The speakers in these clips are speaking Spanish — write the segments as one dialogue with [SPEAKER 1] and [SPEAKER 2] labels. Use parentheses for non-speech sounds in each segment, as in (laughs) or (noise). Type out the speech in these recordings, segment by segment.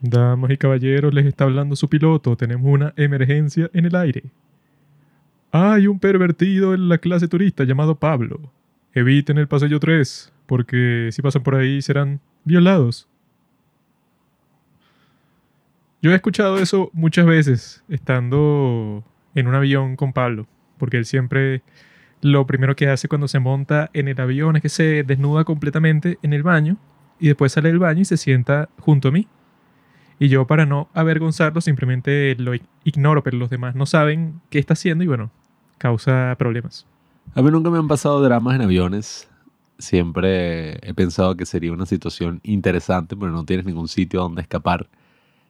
[SPEAKER 1] Damas y caballeros, les está hablando su piloto. Tenemos una emergencia en el aire. Hay un pervertido en la clase turista llamado Pablo. Eviten el pasillo 3, porque si pasan por ahí serán violados. Yo he escuchado eso muchas veces estando en un avión con Pablo, porque él siempre lo primero que hace cuando se monta en el avión es que se desnuda completamente en el baño y después sale del baño y se sienta junto a mí. Y yo para no avergonzarlo simplemente lo ignoro, pero los demás no saben qué está haciendo y bueno, causa problemas.
[SPEAKER 2] A mí nunca me han pasado dramas en aviones. Siempre he pensado que sería una situación interesante, pero no tienes ningún sitio donde escapar.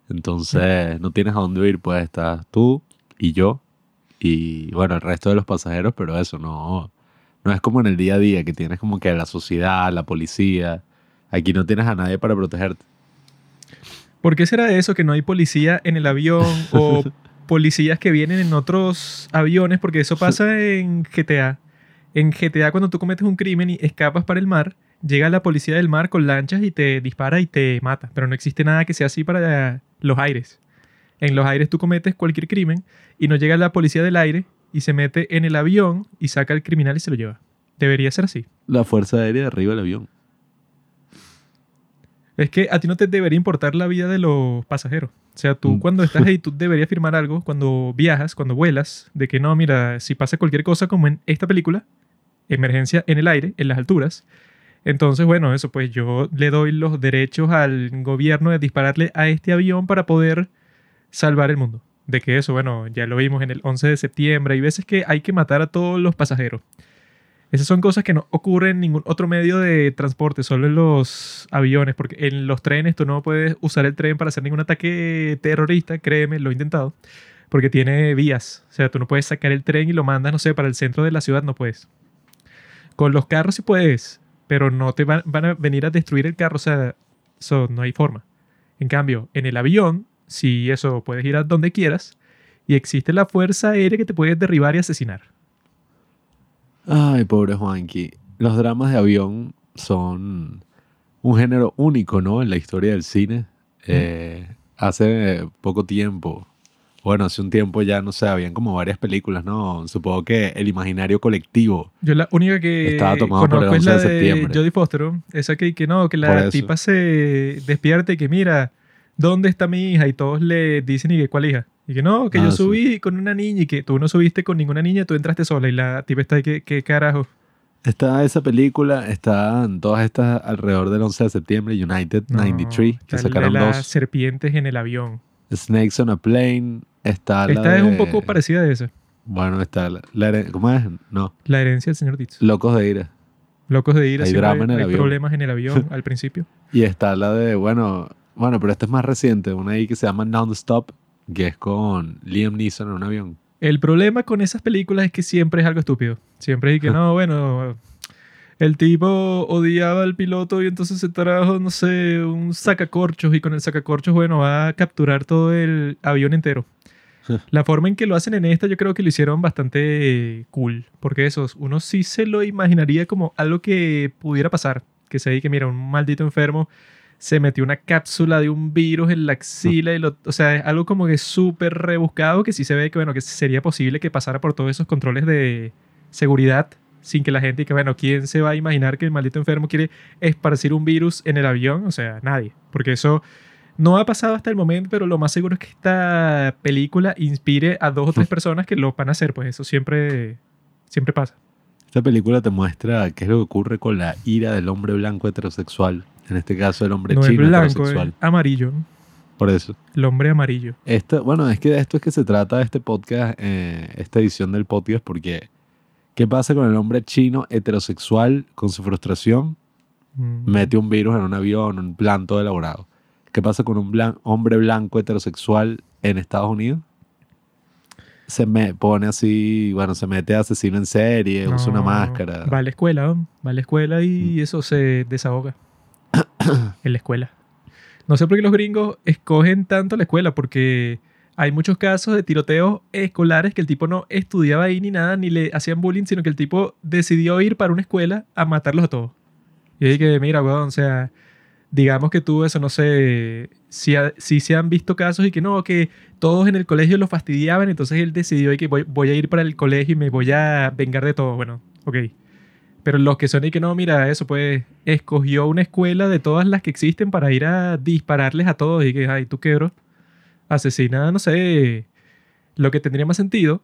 [SPEAKER 2] Entonces no tienes a dónde ir, pues estás tú y yo y bueno, el resto de los pasajeros, pero eso no, no es como en el día a día que tienes como que la sociedad, la policía. Aquí no tienes a nadie para protegerte.
[SPEAKER 1] ¿Por qué será eso que no hay policía en el avión o (laughs) policías que vienen en otros aviones? Porque eso pasa (laughs) en GTA. En GTA cuando tú cometes un crimen y escapas para el mar, llega la policía del mar con lanchas y te dispara y te mata. Pero no existe nada que sea así para los aires. En los aires tú cometes cualquier crimen y no llega la policía del aire y se mete en el avión y saca al criminal y se lo lleva. Debería ser así.
[SPEAKER 2] La fuerza aérea de arriba del avión.
[SPEAKER 1] Es que a ti no te debería importar la vida de los pasajeros. O sea, tú mm. cuando estás (laughs) ahí, tú deberías firmar algo cuando viajas, cuando vuelas, de que no, mira, si pasa cualquier cosa como en esta película, emergencia en el aire, en las alturas. Entonces, bueno, eso, pues yo le doy los derechos al gobierno de dispararle a este avión para poder salvar el mundo. De que eso, bueno, ya lo vimos en el 11 de septiembre. Hay veces que hay que matar a todos los pasajeros. Esas son cosas que no ocurren en ningún otro medio de transporte, solo en los aviones, porque en los trenes tú no puedes usar el tren para hacer ningún ataque terrorista, créeme, lo he intentado, porque tiene vías. O sea, tú no puedes sacar el tren y lo mandas, no sé, para el centro de la ciudad, no puedes. Con los carros sí puedes, pero no te van, a venir a destruir el carro, o sea, eso no hay forma. En cambio, en el avión, sí, eso, puedes ir a donde quieras y existe la fuerza aérea que te puede derribar y asesinar.
[SPEAKER 2] Ay, pobre Juanqui. Los dramas de avión son un género único, ¿no? En la historia del cine. Eh, hace poco tiempo, bueno, hace un tiempo ya, no sé, habían como varias películas, ¿no? Supongo que el imaginario colectivo.
[SPEAKER 1] Yo la única que
[SPEAKER 2] estaba tomado por el 11 de, septiembre.
[SPEAKER 1] Jodie Foster, esa que, que no, que la tipa se despierte y que mira, ¿dónde está mi hija? Y todos le dicen, ¿y que cuál hija? Y que no, que yo ah, subí con una niña y que tú no subiste con ninguna niña, tú entraste sola y la tipa está ahí, ¿qué, qué carajo?
[SPEAKER 2] Está esa película, están todas estas alrededor del 11 de septiembre, United 93, que sacaron
[SPEAKER 1] de
[SPEAKER 2] las
[SPEAKER 1] dos. serpientes en el avión.
[SPEAKER 2] Snakes on a Plane, está
[SPEAKER 1] Esta es un poco parecida a esa.
[SPEAKER 2] Bueno, está la, ¿cómo es? No.
[SPEAKER 1] La herencia del señor Ditz.
[SPEAKER 2] Locos de ira.
[SPEAKER 1] Locos de ira, hay, drama en el hay problemas en el avión (laughs) al principio.
[SPEAKER 2] Y está la de, bueno, bueno, pero esta es más reciente, una ahí que se llama Non-Stop, que es con Liam Neeson en un avión.
[SPEAKER 1] El problema con esas películas es que siempre es algo estúpido. Siempre es que (laughs) no, bueno, el tipo odiaba al piloto y entonces se trajo, no sé, un sacacorchos y con el sacacorchos, bueno, va a capturar todo el avión entero. (laughs) La forma en que lo hacen en esta yo creo que lo hicieron bastante cool, porque eso, uno sí se lo imaginaría como algo que pudiera pasar, que se que mira, un maldito enfermo se metió una cápsula de un virus en la axila y lo, o sea, es algo como que súper rebuscado que sí se ve que, bueno, que sería posible que pasara por todos esos controles de seguridad sin que la gente, que bueno, ¿quién se va a imaginar que el maldito enfermo quiere esparcir un virus en el avión? O sea, nadie, porque eso no ha pasado hasta el momento, pero lo más seguro es que esta película inspire a dos o tres (laughs) personas que lo van a hacer, pues eso siempre, siempre pasa.
[SPEAKER 2] Esta película te muestra qué es lo que ocurre con la ira del hombre blanco heterosexual en este caso, el hombre chino es blanco, heterosexual.
[SPEAKER 1] amarillo.
[SPEAKER 2] Por eso.
[SPEAKER 1] El hombre amarillo.
[SPEAKER 2] Esto, bueno, es que de esto es que se trata este podcast, eh, esta edición del podcast, porque ¿qué pasa con el hombre chino heterosexual con su frustración? Mm. Mete un virus en un avión, un plan todo elaborado. ¿Qué pasa con un hombre blanco heterosexual en Estados Unidos? se me pone así, bueno, se mete asesino en serie, usa una máscara.
[SPEAKER 1] Va a la escuela, va a la escuela y mm. eso se desahoga. (coughs) en la escuela. No sé por qué los gringos escogen tanto la escuela, porque hay muchos casos de tiroteos escolares que el tipo no estudiaba ahí ni nada, ni le hacían bullying, sino que el tipo decidió ir para una escuela a matarlos a todos. Y dije, mira, weón, o sea, digamos que tú eso, no sé, si, si se han visto casos y que no, que todos en el colegio lo fastidiaban, entonces él decidió que voy, voy a ir para el colegio y me voy a vengar de todo. Bueno, ok. Pero los que son y que no, mira, eso pues escogió una escuela de todas las que existen para ir a dispararles a todos y que, ay, tú qué, bro, asesina, no sé, lo que tendría más sentido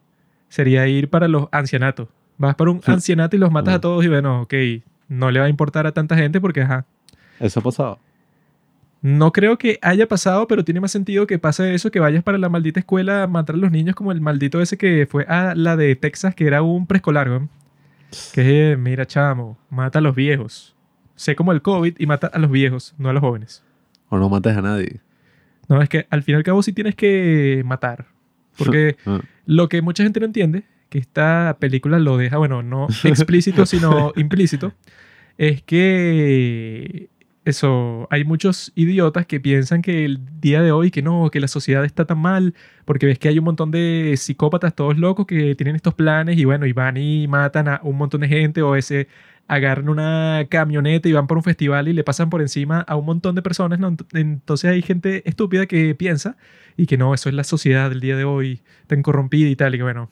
[SPEAKER 1] sería ir para los ancianatos. Vas para un ancianato y los matas a todos y bueno, ok, no le va a importar a tanta gente porque, ajá.
[SPEAKER 2] ¿Eso ha pasado?
[SPEAKER 1] No creo que haya pasado, pero tiene más sentido que pase eso, que vayas para la maldita escuela a matar a los niños como el maldito ese que fue a la de Texas, que era un preescolar, ¿no? Que mira, chamo, mata a los viejos. Sé como el COVID y mata a los viejos, no a los jóvenes.
[SPEAKER 2] O no mates a nadie.
[SPEAKER 1] No, es que al fin y al cabo sí tienes que matar. (laughs) Porque ah. lo que mucha gente no entiende, que esta película lo deja, bueno, no (laughs) explícito, sino implícito, es que eso, hay muchos idiotas que piensan que el día de hoy, que no, que la sociedad está tan mal, porque ves que hay un montón de psicópatas todos locos que tienen estos planes y bueno, y van y matan a un montón de gente o ese agarran una camioneta y van por un festival y le pasan por encima a un montón de personas. ¿no? Entonces hay gente estúpida que piensa y que no, eso es la sociedad del día de hoy, tan corrompida y tal, y bueno,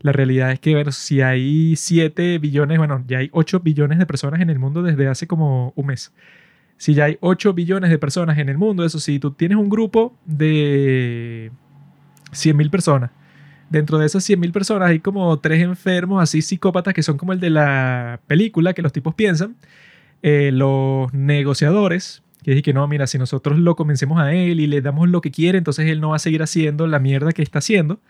[SPEAKER 1] la realidad es que, bueno, si hay 7 billones, bueno, ya hay 8 billones de personas en el mundo desde hace como un mes si ya hay 8 billones de personas en el mundo, eso sí, tú tienes un grupo de 100.000 personas. Dentro de esas 100.000 personas hay como tres enfermos así psicópatas que son como el de la película que los tipos piensan. Eh, los negociadores, que dicen que no, mira, si nosotros lo convencemos a él y le damos lo que quiere, entonces él no va a seguir haciendo la mierda que está haciendo.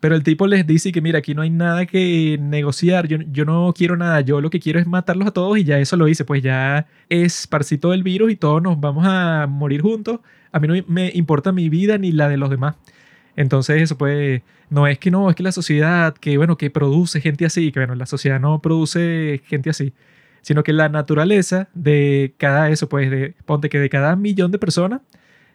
[SPEAKER 1] Pero el tipo les dice que mira, aquí no hay nada que negociar, yo, yo no quiero nada, yo lo que quiero es matarlos a todos y ya eso lo hice, pues ya esparcí todo el virus y todos nos vamos a morir juntos. A mí no me importa mi vida ni la de los demás. Entonces eso pues no es que no, es que la sociedad que bueno, que produce gente así, que bueno, la sociedad no produce gente así, sino que la naturaleza de cada eso pues de ponte que de cada millón de personas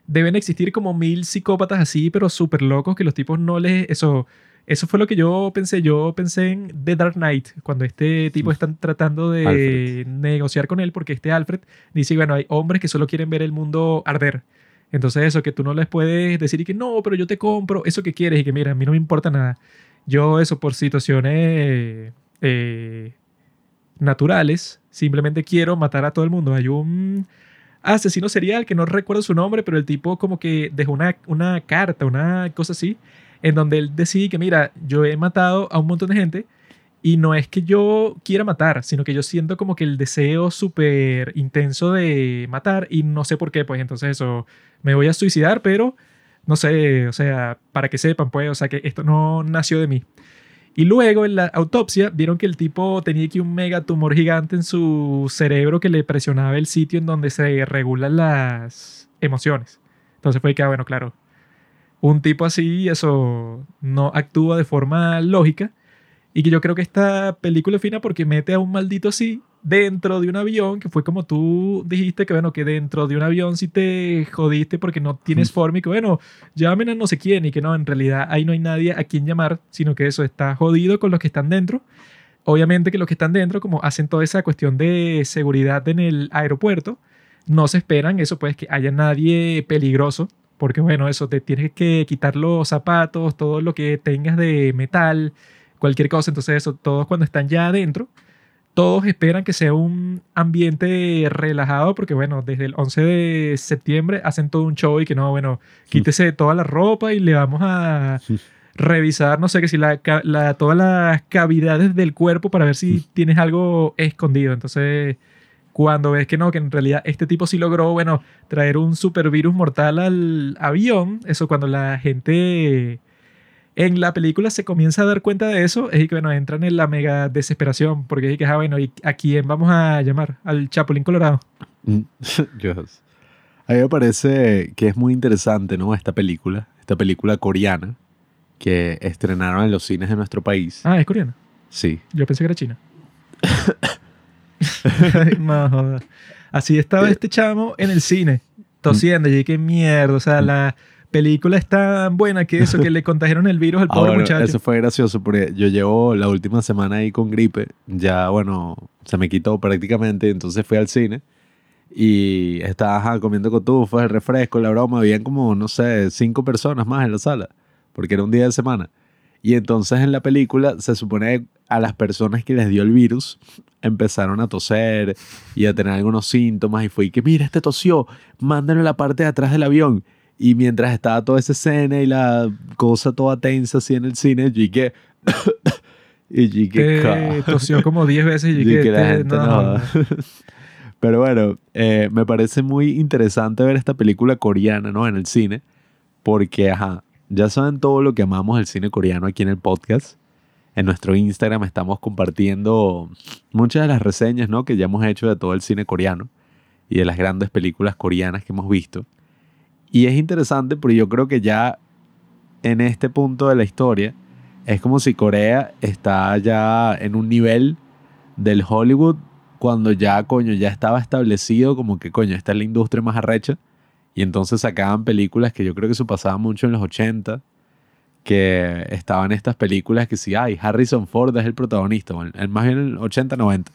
[SPEAKER 1] deben existir como mil psicópatas así, pero súper locos, que los tipos no les... Eso, eso fue lo que yo pensé. Yo pensé en The Dark Knight, cuando este tipo están tratando de negociar con él, porque este Alfred dice, bueno, hay hombres que solo quieren ver el mundo arder. Entonces eso, que tú no les puedes decir y que no, pero yo te compro eso que quieres y que mira, a mí no me importa nada. Yo eso por situaciones eh, naturales, simplemente quiero matar a todo el mundo. Hay un asesino serial, que no recuerdo su nombre, pero el tipo como que dejó una, una carta, una cosa así, en donde él decide que, mira, yo he matado a un montón de gente y no es que yo quiera matar, sino que yo siento como que el deseo súper intenso de matar y no sé por qué, pues entonces eso, me voy a suicidar, pero no sé, o sea, para que sepan, pues, o sea, que esto no nació de mí. Y luego en la autopsia vieron que el tipo tenía aquí un mega tumor gigante en su cerebro que le presionaba el sitio en donde se regulan las emociones. Entonces fue que, ah, bueno, claro, un tipo así, eso no actúa de forma lógica. Y que yo creo que esta película es fina porque mete a un maldito así dentro de un avión, que fue como tú dijiste, que bueno, que dentro de un avión si te jodiste porque no tienes forma y que bueno, llamen a no sé quién y que no, en realidad ahí no hay nadie a quien llamar, sino que eso está jodido con los que están dentro. Obviamente que los que están dentro, como hacen toda esa cuestión de seguridad en el aeropuerto, no se esperan eso, pues que haya nadie peligroso, porque bueno, eso te tienes que quitar los zapatos, todo lo que tengas de metal, cualquier cosa, entonces eso, todos cuando están ya adentro, todos esperan que sea un ambiente relajado porque, bueno, desde el 11 de septiembre hacen todo un show y que no, bueno, quítese toda la ropa y le vamos a revisar, no sé, que si la, todas las cavidades del cuerpo para ver si tienes algo escondido. Entonces, cuando ves que no, que en realidad este tipo sí logró, bueno, traer un supervirus mortal al avión, eso cuando la gente en la película se comienza a dar cuenta de eso, es que, bueno, entran en la mega desesperación, porque es que, ah, bueno, ¿y ¿a quién vamos a llamar? Al Chapulín Colorado.
[SPEAKER 2] Mm, (laughs) a mí me parece que es muy interesante, ¿no? Esta película, esta película coreana que estrenaron en los cines de nuestro país.
[SPEAKER 1] Ah, ¿es coreana?
[SPEAKER 2] Sí.
[SPEAKER 1] Yo pensé que era china. (laughs) Así estaba este chamo en el cine, tosiendo, y qué mierda, o sea, la película es tan buena que eso, que le (laughs) contagiaron el virus al ah, pobre muchacho.
[SPEAKER 2] Eso fue gracioso porque yo llevo la última semana ahí con gripe, ya bueno, se me quitó prácticamente, entonces fui al cine y estaba comiendo cotufos, el refresco, la broma. Habían como, no sé, cinco personas más en la sala, porque era un día de semana. Y entonces en la película se supone a las personas que les dio el virus empezaron a toser y a tener algunos síntomas y fue y que mira, este tosió, mándalo a la parte de atrás del avión. Y mientras estaba toda esa escena y la cosa toda tensa así en el cine, yo que... (coughs) y
[SPEAKER 1] que... tosió como 10 veces y que... (laughs) Este, no. (laughs)
[SPEAKER 2] Pero bueno, eh, me parece muy interesante ver esta película coreana, ¿no? En el cine, porque, ajá, ya saben todo lo que amamos del cine coreano aquí en el podcast. En nuestro Instagram estamos compartiendo muchas de las reseñas ¿no? que ya hemos hecho de todo el cine coreano y de las grandes películas coreanas que hemos visto. Y es interesante porque yo creo que ya en este punto de la historia es como si Corea está ya en un nivel del Hollywood cuando ya, coño, ya estaba establecido como que, coño, esta es la industria más arrecha y entonces sacaban películas que yo creo que eso pasaba mucho en los 80, que estaban estas películas que sí, ay, Harrison Ford es el protagonista, el, más bien el 80-90.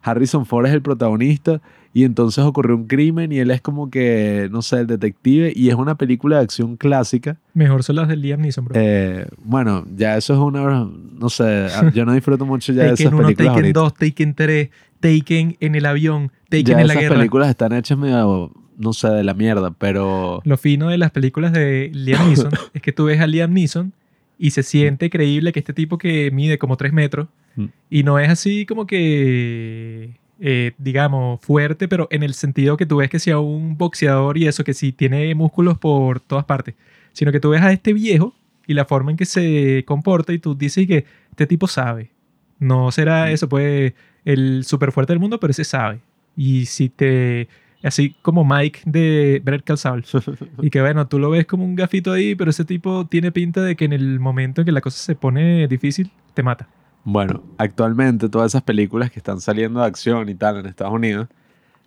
[SPEAKER 2] Harrison Ford es el protagonista y entonces ocurrió un crimen y él es como que, no sé, el detective y es una película de acción clásica.
[SPEAKER 1] Mejor son las de Liam Neeson, bro.
[SPEAKER 2] Eh, bueno, ya eso es una, no sé, yo no disfruto mucho ya de esas
[SPEAKER 1] uno,
[SPEAKER 2] películas.
[SPEAKER 1] Taken 2, Taken 3, Taken en el avión, Taken
[SPEAKER 2] en
[SPEAKER 1] la guerra.
[SPEAKER 2] Esas películas están hechas medio no sé, de la mierda, pero...
[SPEAKER 1] Lo fino de las películas de Liam Neeson (laughs) es que tú ves a Liam Neeson y se siente creíble que este tipo que mide como 3 metros mm. y no es así como que, eh, digamos, fuerte, pero en el sentido que tú ves que sea un boxeador y eso, que sí tiene músculos por todas partes, sino que tú ves a este viejo y la forma en que se comporta y tú dices que este tipo sabe. No será mm. eso, pues, el súper fuerte del mundo, pero ese sabe. Y si te Así como Mike de Brett Calzable. (laughs) y que bueno, tú lo ves como un gafito ahí, pero ese tipo tiene pinta de que en el momento en que la cosa se pone difícil, te mata.
[SPEAKER 2] Bueno, actualmente todas esas películas que están saliendo de acción y tal en Estados Unidos,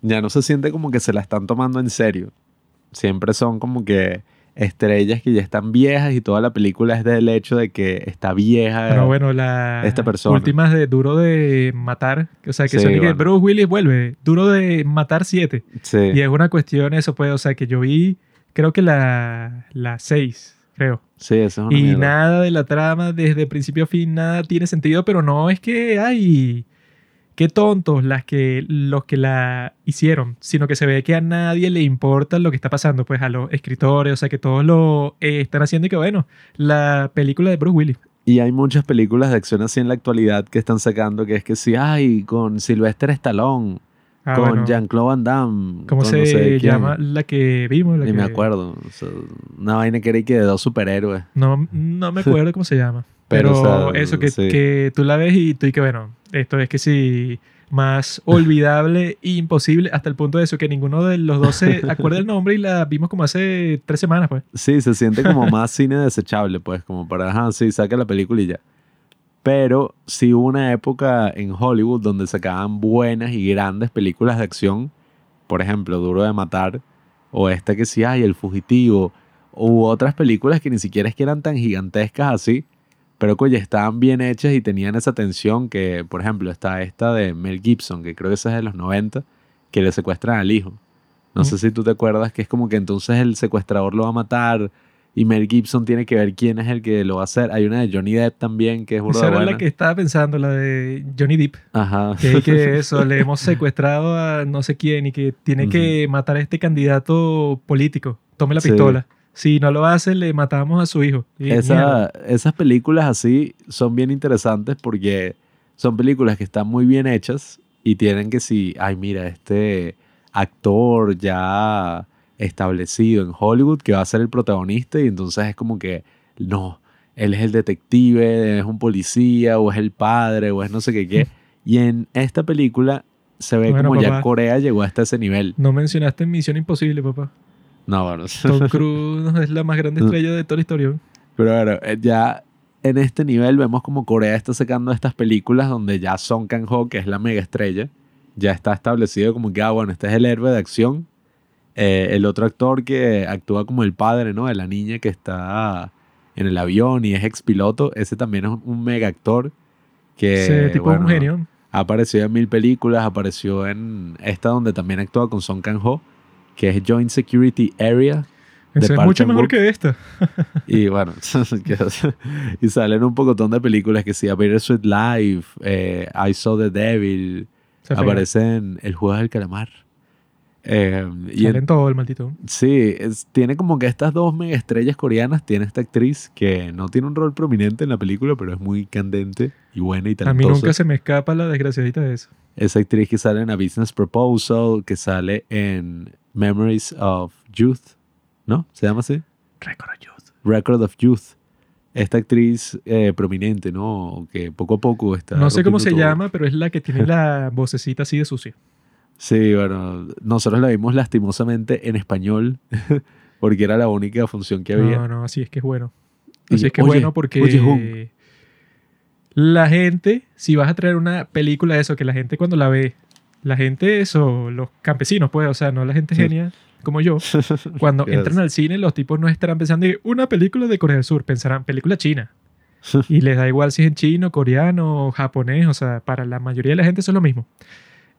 [SPEAKER 2] ya no se siente como que se la están tomando en serio. Siempre son como que estrellas que ya están viejas y toda la película es del hecho de que está vieja
[SPEAKER 1] Pero bueno, la
[SPEAKER 2] esta persona.
[SPEAKER 1] últimas de Duro de Matar, o sea, que son que Bruce Willis vuelve, Duro de Matar 7. Y es una cuestión eso, pues, o sea, que yo vi, creo que la 6, creo.
[SPEAKER 2] Sí, eso es
[SPEAKER 1] una Y nada de la trama, desde principio a fin, nada tiene sentido, pero no es que, hay qué tontos las que, los que la hicieron, sino que se ve que a nadie le importa lo que está pasando, pues a los escritores, o sea que todos lo eh, están haciendo y que bueno, la película de Bruce Willis.
[SPEAKER 2] Y hay muchas películas de acción así en la actualidad que están sacando, que es que sí, hay con Sylvester Stallone, ah, con Jean-Claude Van Damme.
[SPEAKER 1] ¿Cómo se llama la que vimos?
[SPEAKER 2] Ni me acuerdo. una vaina que era que de dos superhéroes.
[SPEAKER 1] No, no me acuerdo cómo se llama. (laughs) Pero, eso, que, que, tú la ves y tú y que bueno, esto es que sí, más (laughs) olvidable e imposible hasta el punto de eso, que ninguno de los dos se (laughs) acuerda el nombre y la vimos como hace tres semanas, pues.
[SPEAKER 2] Sí, se siente como más cine desechable, pues, como para, ajá, sí, saca la película y ya. Pero sí hubo una época en Hollywood donde sacaban buenas y grandes películas de acción, por ejemplo, Duro de Matar, o esta que sí hay, El Fugitivo, u otras películas que ni siquiera es que eran tan gigantescas así, pero coño, estaban bien hechas y tenían esa tensión que, por ejemplo, está esta de Mel Gibson, que creo que esa es de los 90, que le secuestran al hijo. No sé si tú te acuerdas que es como que entonces el secuestrador lo va a matar y Mel Gibson tiene que ver quién es el que lo va a hacer. Hay una de Johnny Depp también que es
[SPEAKER 1] Esa era la que estaba pensando, la de Johnny Depp.
[SPEAKER 2] Ajá.
[SPEAKER 1] Que, que (laughs) eso, le hemos secuestrado a no sé quién y que tiene que matar a este candidato político. Tome la pistola si no lo hace, le matamos a su hijo.
[SPEAKER 2] esas películas así son bien interesantes porque son películas que están muy bien hechas y tienen que si, ay mira, este actor ya establecido en Hollywood que va a ser el protagonista y entonces es como que, no, él es el detective, es un policía o es el padre o es no sé qué qué. (laughs) y en esta película se ve como ya Corea llegó hasta ese nivel.
[SPEAKER 1] No mencionaste Misión Imposible, papá.
[SPEAKER 2] No, bueno. (laughs)
[SPEAKER 1] Tom Cruise es la más grande estrella de toda la historia.
[SPEAKER 2] Pero bueno, eh, ya en este nivel vemos como Corea está sacando estas películas donde ya Song Kang-ho, que es la mega estrella, ya está establecido como que, ah, bueno, este es el héroe de acción. Eh, el otro actor que actúa como el padre, ¿no? De la niña que está en el avión y es ex piloto, ese también es un mega actor. Que,
[SPEAKER 1] tipo un genio.
[SPEAKER 2] Ha aparecido en mil películas, apareció en esta donde también actúa con Song Kang-ho, que es Joint Security Area.
[SPEAKER 1] es mucho mejor que esta.
[SPEAKER 2] y bueno, (laughs) y salen un pocotón de películas que sí, A Bittersweet Life, eh, I Saw the Devil, aparecen El Juego del Calamar.
[SPEAKER 1] Eh, y en, todo el maldito.
[SPEAKER 2] Sí, tiene como que estas dos mega estrellas coreanas. Tiene esta actriz que no tiene un rol prominente en la película, pero es muy candente y buena y talentosa.
[SPEAKER 1] A mí nunca se me escapa la desgraciadita de eso.
[SPEAKER 2] Esa actriz que sale en A Business Proposal, que sale en Memories of Youth, ¿no? ¿Se llama así?
[SPEAKER 1] Record of Youth.
[SPEAKER 2] Record of Youth. Esta actriz eh, prominente, ¿no? Que poco a poco está.
[SPEAKER 1] No sé cómo se llama, pero es la que tiene la vocecita así de sucia.
[SPEAKER 2] Sí, bueno, nosotros la vimos lastimosamente en español, (laughs) porque era la única función que había.
[SPEAKER 1] No, no, así es que es bueno. Así es que es bueno porque la gente, si vas a traer una película de eso, que la gente cuando la ve, la gente, eso, los campesinos, pues, o sea, no la gente genia como yo, (laughs) cuando entran al cine, los tipos no estarán pensando en una película de Corea del Sur, pensarán película china. (laughs) y les da igual si es en chino, coreano, japonés, o sea, para la mayoría de la gente eso es lo mismo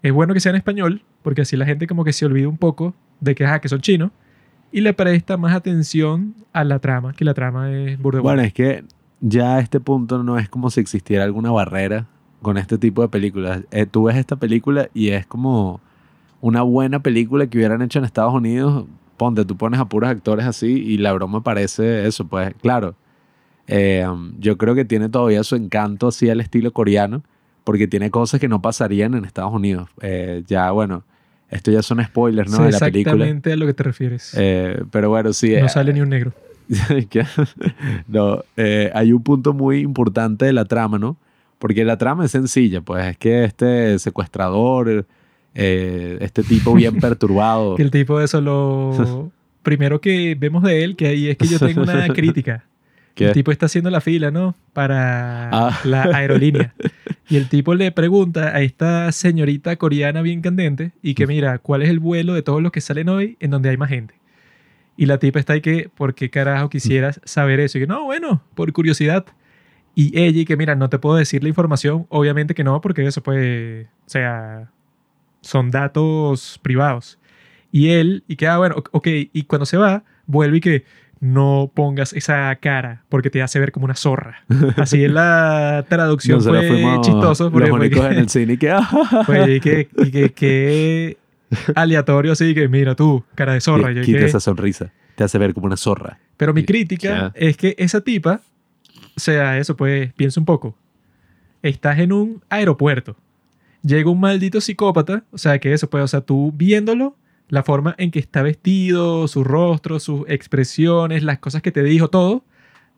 [SPEAKER 1] es bueno que sea en español, porque así la gente como que se olvida un poco de que, que son chinos y le presta más atención a la trama, que la trama es burde
[SPEAKER 2] Bueno, es que ya a este punto no es como si existiera alguna barrera con este tipo de películas. Eh, tú ves esta película y es como una buena película que hubieran hecho en Estados Unidos. Ponte, tú pones a puros actores así y la broma parece eso, pues claro. Eh, yo creo que tiene todavía su encanto así al estilo coreano porque tiene cosas que no pasarían en Estados Unidos. Eh, ya, bueno, esto ya son spoilers, ¿no? de la película.
[SPEAKER 1] Exactamente a lo que te refieres.
[SPEAKER 2] Eh, pero bueno, sí.
[SPEAKER 1] No eh, sale ni un negro. (laughs)
[SPEAKER 2] no, hay un punto muy importante de la trama, ¿no? Porque la trama es sencilla, pues es que este secuestrador, este tipo bien (laughs) perturbado.
[SPEAKER 1] el tipo de eso lo primero que vemos de él, que ahí es que yo tengo una (laughs) crítica. El tipo está haciendo la fila, ¿no? Para ah. la aerolínea. (laughs) Y el tipo le pregunta a esta señorita coreana bien candente y que mira, ¿cuál es el vuelo de todos los que salen hoy en donde hay más gente? Y la tipa está ahí que, ¿por qué carajo quisieras saber eso? Y que no, bueno, por curiosidad. Y ella, y que mira, no te puedo decir la información, obviamente que no, porque eso puede, o sea, son datos privados. Y él, y que, ah, bueno, ok, y cuando se va, vuelve y que, no pongas esa cara porque te hace ver como una zorra. Así es la (laughs) traducción. fue chistoso.
[SPEAKER 2] Los únicos en el cine que...
[SPEAKER 1] fue, y que, y que, aleatorio así que mira tú, cara de zorra.
[SPEAKER 2] Quita esa sonrisa. Te hace ver como una zorra.
[SPEAKER 1] Pero mi crítica es que esa tipa, o sea, eso pues, piensa un poco. Estás en un aeropuerto. Llega un maldito psicópata, o sea, que eso pues, o sea, tú viéndolo, la forma en que está vestido, su rostro, sus expresiones, las cosas que te dijo, todo,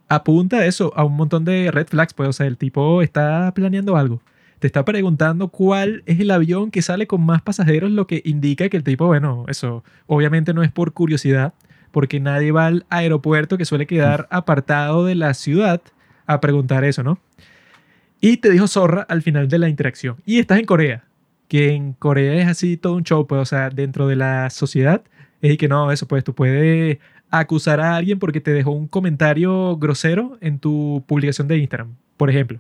[SPEAKER 1] apunta a eso, a un montón de red flags. Pues, o sea, el tipo está planeando algo. Te está preguntando cuál es el avión que sale con más pasajeros, lo que indica que el tipo, bueno, eso obviamente no es por curiosidad, porque nadie va al aeropuerto que suele quedar apartado de la ciudad a preguntar eso, ¿no? Y te dijo zorra al final de la interacción. Y estás en Corea que en Corea es así todo un show, pues, o sea, dentro de la sociedad, es que no, eso, pues, tú puedes acusar a alguien porque te dejó un comentario grosero en tu publicación de Instagram, por ejemplo.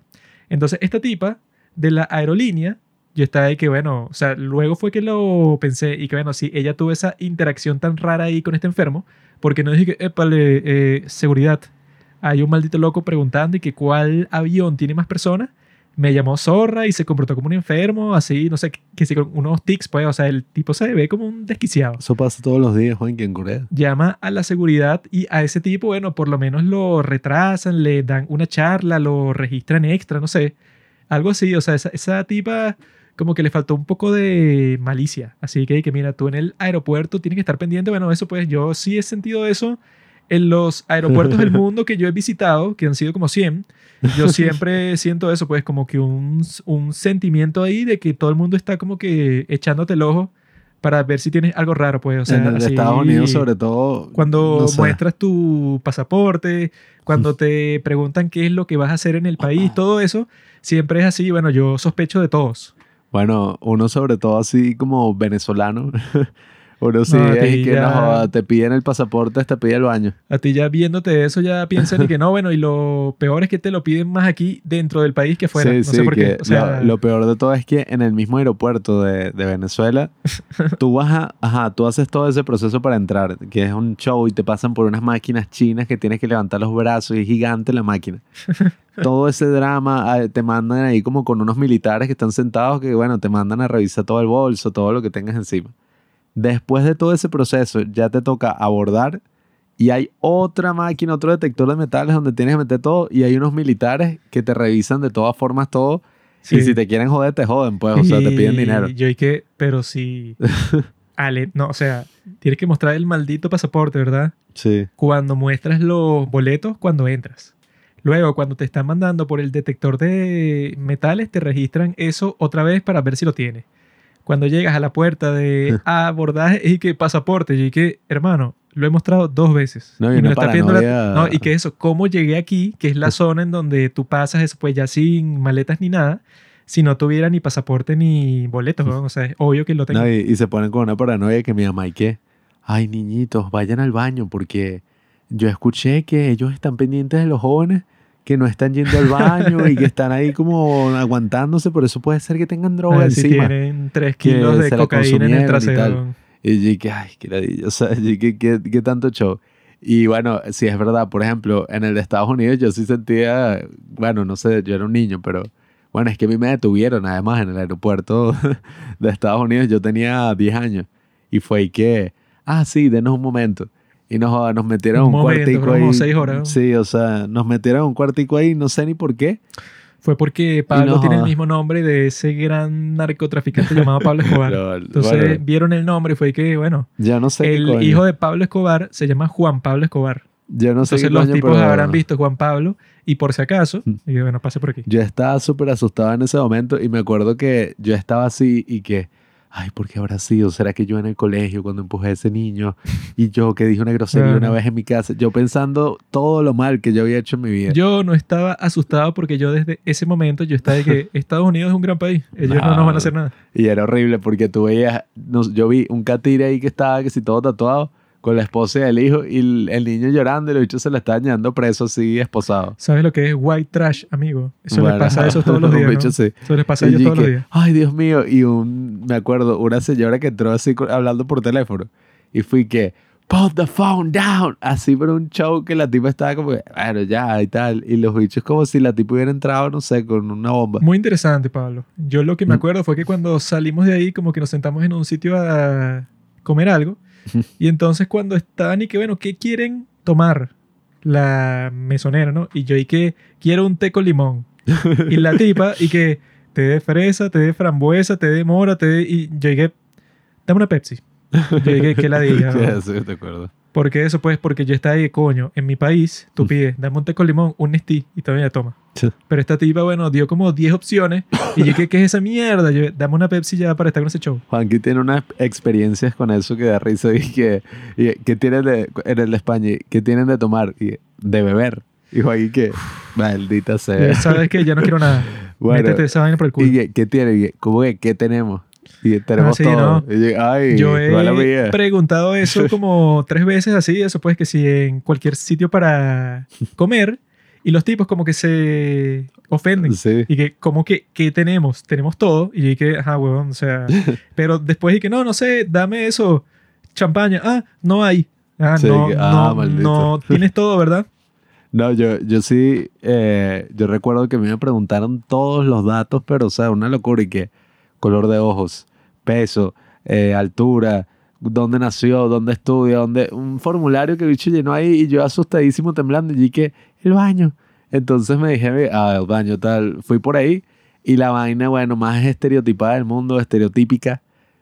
[SPEAKER 1] Entonces, esta tipa de la aerolínea, yo estaba ahí que, bueno, o sea, luego fue que lo pensé y que, bueno, si ella tuvo esa interacción tan rara ahí con este enfermo, porque no dije que, épale, eh, seguridad, hay un maldito loco preguntando y que cuál avión tiene más personas me llamó zorra y se comportó como un enfermo, así, no sé, que si con unos tics, pues, o sea, el tipo se ve como un desquiciado.
[SPEAKER 2] Eso pasa todos los días, Juan, que en Corea.
[SPEAKER 1] Llama a la seguridad y a ese tipo, bueno, por lo menos lo retrasan, le dan una charla, lo registran extra, no sé, algo así, o sea, esa, esa tipa como que le faltó un poco de malicia, así que, que mira, tú en el aeropuerto tienes que estar pendiente, bueno, eso pues yo sí he sentido eso en los aeropuertos del (laughs) mundo que yo he visitado, que han sido como 100, yo (laughs) siempre siento eso, pues como que un, un, sentimiento ahí de que todo el mundo está como que echándote el ojo para ver si tienes algo raro, pues. O sea,
[SPEAKER 2] en Estados Unidos sobre todo.
[SPEAKER 1] Cuando muestras tu pasaporte, cuando (laughs) te preguntan qué es lo que vas a hacer en el país, todo eso, siempre es así, bueno, yo sospecho de todos.
[SPEAKER 2] Bueno, uno sobre todo así como venezolano. Uno sí,
[SPEAKER 1] No,
[SPEAKER 2] es que
[SPEAKER 1] ya-
[SPEAKER 2] no te piden el pasaporte, te pide el baño.
[SPEAKER 1] A ti ya viéndote eso ya piensan y que (laughs) no, bueno, y lo peor es que te lo piden más aquí dentro del país que afuera.
[SPEAKER 2] Sí,
[SPEAKER 1] no
[SPEAKER 2] sí,
[SPEAKER 1] sé por qué.
[SPEAKER 2] que
[SPEAKER 1] O sea,
[SPEAKER 2] lo, lo peor de todo es que en el mismo aeropuerto de, de Venezuela, (laughs) tú vas a, ajá, tú haces todo ese proceso para entrar, que es un show y te pasan por unas máquinas chinas que tienes que levantar los brazos y es gigante la máquina. (laughs) todo ese drama, ah, te mandan ahí como con unos militares que están sentados que, bueno, te mandan a revisar todo el bolso, todo lo que tengas encima. Después de todo ese proceso, ya te toca abordar y hay otra máquina, otro detector de metales donde tienes que meter todo y hay unos militares que te revisan de todas formas todo
[SPEAKER 1] sí.
[SPEAKER 2] y si te quieren joder, te joden, pues, o sea, te piden dinero.
[SPEAKER 1] Yo y que, pero si... (laughs) Ale, no, o sea, tienes que mostrar el maldito pasaporte, ¿verdad?
[SPEAKER 2] Sí.
[SPEAKER 1] Cuando muestras los boletos, cuando entras. Luego, cuando te están mandando por el detector de metales, te registran eso otra vez para ver si lo tienes. Cuando llegas a la puerta de (laughs) abordaje y que pasaporte, y que, hermano, lo he mostrado dos veces.
[SPEAKER 2] No, y
[SPEAKER 1] y lo está pidiendo la- no, y que eso, cómo llegué aquí, que es la zona en donde tú pasas eso, pues ya sin maletas ni nada, si no tuviera ni pasaporte ni boletos, o sea, es obvio que lo tengo.
[SPEAKER 2] No, y, y se ponen con una paranoia que mi mamá y que, ay, niñitos, vayan al baño porque yo escuché que ellos están pendientes de los jóvenes que no están yendo al baño y que están ahí como aguantándose, por eso puede ser que tengan droga
[SPEAKER 1] ver si
[SPEAKER 2] encima.
[SPEAKER 1] tienen tres
[SPEAKER 2] que
[SPEAKER 1] kilos de cocaína en el trasero.
[SPEAKER 2] Y yo dije, ay, qué ladilla, o sea, dije, ¿qué, qué tanto show? Y bueno, si es verdad, por ejemplo, en el de Estados Unidos yo sí sentía, bueno, no sé, yo era un niño, pero bueno, es que a mí me detuvieron además en el aeropuerto (laughs) de Estados Unidos, yo tenía 10 años y fue que, ah, sí, denos un momento. Y nos, nos metieron
[SPEAKER 1] Un
[SPEAKER 2] un,
[SPEAKER 1] momento,
[SPEAKER 2] cuartico ahí.
[SPEAKER 1] como seis horas.
[SPEAKER 2] Sí, o sea, nos metieron un cuartico ahí, no sé ni por qué.
[SPEAKER 1] Fue porque Pablo
[SPEAKER 2] no
[SPEAKER 1] tiene el
[SPEAKER 2] jodas.
[SPEAKER 1] mismo nombre de ese gran narcotraficante (laughs) llamado Pablo Escobar. Entonces
[SPEAKER 2] bueno,
[SPEAKER 1] vieron el nombre y fue que, bueno,
[SPEAKER 2] yo no sé
[SPEAKER 1] el hijo de Pablo Escobar se llama Juan Pablo Escobar.
[SPEAKER 2] yo no sé
[SPEAKER 1] Entonces los
[SPEAKER 2] coño,
[SPEAKER 1] tipos
[SPEAKER 2] pero-
[SPEAKER 1] habrán visto Juan Pablo y por si acaso, y que, bueno, pase por aquí.
[SPEAKER 2] Yo estaba súper asustado en ese momento y me acuerdo que yo estaba así y que, ay, ¿por qué habrá sido? ¿Será que yo en el colegio cuando empujé a ese niño y yo que dije una grosería
[SPEAKER 1] Ajá.
[SPEAKER 2] una vez en mi casa, yo pensando todo lo mal que yo había hecho en mi vida?
[SPEAKER 1] Yo no estaba asustado porque yo desde ese momento yo estaba de que (laughs) Estados Unidos es un gran país. Ellos no,
[SPEAKER 2] No.
[SPEAKER 1] nos van a hacer nada.
[SPEAKER 2] Y era horrible porque tú veías, no- yo vi un catire ahí que estaba que si todo tatuado con la esposa y el hijo y el, el niño llorando y los bichos se le estaban llevando preso así esposado.
[SPEAKER 1] ¿Sabes lo que es white trash, amigo? Eso
[SPEAKER 2] Bueno,
[SPEAKER 1] les pasa a esos todos (laughs) los días.
[SPEAKER 2] bicho
[SPEAKER 1] ¿no?
[SPEAKER 2] sí.
[SPEAKER 1] Eso les pasa a ellos todos los días.
[SPEAKER 2] Ay, Dios mío. Y un, me acuerdo, una señora que entró así hablando por teléfono. Y fui que, put the phone down. Así, pero un show que la tipa estaba como, que, bueno, ya y tal. Y los bichos como si la tipa hubiera entrado, no sé, con una bomba.
[SPEAKER 1] Muy interesante, Pablo. Yo lo que me
[SPEAKER 2] Mm.
[SPEAKER 1] acuerdo fue que cuando salimos de ahí, como que nos sentamos en un sitio a comer algo. (laughs) Y entonces cuando estaban y que, bueno, ¿qué quieren tomar? La mesonera, ¿no? Y yo y que quiero un té con limón. (laughs) Y la tipa y que te dé fresa, te dé frambuesa, te dé mora, te dé... Y yo y que, dame una Pepsi. Yo dije, ¿qué la diga? (laughs)
[SPEAKER 2] Sí, sí, te acuerdo.
[SPEAKER 1] Porque eso, pues, porque yo estaba ahí, coño, en mi país, tú pides, dame un té con limón, un Nestí, y todavía toma.
[SPEAKER 2] Sí.
[SPEAKER 1] Pero esta tipa, bueno, dio como 10 opciones, y yo, ¿qué, qué es esa mierda? Yo, dame una Pepsi ya para estar con ese show.
[SPEAKER 2] Juanqui tiene unas experiencias con eso que da risa y que, y que tienen de, en el España, y que tienen de tomar y de beber. Y Juanqui que, maldita sea.
[SPEAKER 1] Ya sabes que ya no quiero nada. (laughs)
[SPEAKER 2] Bueno,
[SPEAKER 1] Métete esa vaina por el culo.
[SPEAKER 2] ¿Y qué, qué tiene? ¿Cómo que qué tenemos? Y tenemos
[SPEAKER 1] sí,
[SPEAKER 2] todo.
[SPEAKER 1] no.
[SPEAKER 2] Y yo, ay,
[SPEAKER 1] Yo he preguntado eso (laughs) como tres veces así, eso pues que si en cualquier sitio para comer, y los tipos como que se ofenden.
[SPEAKER 2] Sí.
[SPEAKER 1] Y que, como que, ¿qué tenemos? Tenemos todo. Y yo dije, ajá, huevón, o sea. (laughs) pero después dije, no, no sé, dame eso. Champaña. Ah, no hay. Ah,
[SPEAKER 2] Sí,
[SPEAKER 1] no,
[SPEAKER 2] que- ah,
[SPEAKER 1] no,
[SPEAKER 2] maldito.
[SPEAKER 1] no, tienes todo, ¿verdad? (laughs)
[SPEAKER 2] No, yo, yo sí, eh, yo recuerdo que me preguntaron todos los datos, pero o sea, una locura y que color de ojos, peso, eh, altura, dónde nació, dónde estudia, dónde, un formulario que el bicho llenó ahí y yo asustadísimo temblando y que el baño. Entonces me dije, ah, el baño tal, fui por ahí y la vaina, bueno, más estereotipada del mundo, estereotípica,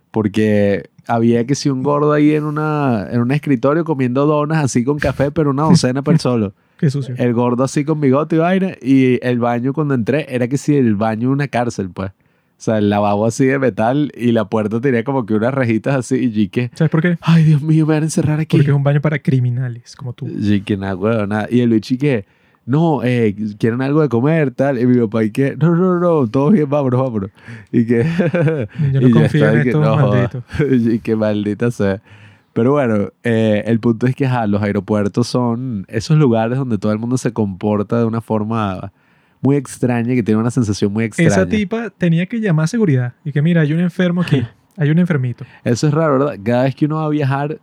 [SPEAKER 2] porque había que si un gordo ahí en, una, en un escritorio comiendo donas así con café, pero una docena per (laughs) solo.
[SPEAKER 1] Qué sucio.
[SPEAKER 2] El gordo así con bigote y vaina. Y el baño cuando entré era que si el baño una cárcel, pues. O sea, el lavabo así de metal y la puerta tenía como que unas rejitas así. Y yo que,
[SPEAKER 1] ¿Sabes por qué?
[SPEAKER 2] ay Dios mío, me van a encerrar aquí.
[SPEAKER 1] Porque es un baño para criminales como tú.
[SPEAKER 2] Y que nada, huevo, nada. Y el y que, no, eh, quieren algo de comer, tal. Y mi papá, y que, no, no, no, todo bien, vámonos, vámonos. Y que.
[SPEAKER 1] Yo no (laughs)
[SPEAKER 2] y
[SPEAKER 1] confío en estos
[SPEAKER 2] "No joda".
[SPEAKER 1] malditos. (laughs)
[SPEAKER 2] y que maldita sea. Pero bueno, eh, el punto es que ajá, los aeropuertos son esos lugares donde todo el mundo se comporta de una forma muy extraña y que tiene una sensación muy extraña.
[SPEAKER 1] Esa tipa tenía que llamar a seguridad y que mira, hay un enfermo aquí, (laughs) hay un enfermito.
[SPEAKER 2] Eso es raro, ¿verdad? Cada vez que uno va a viajar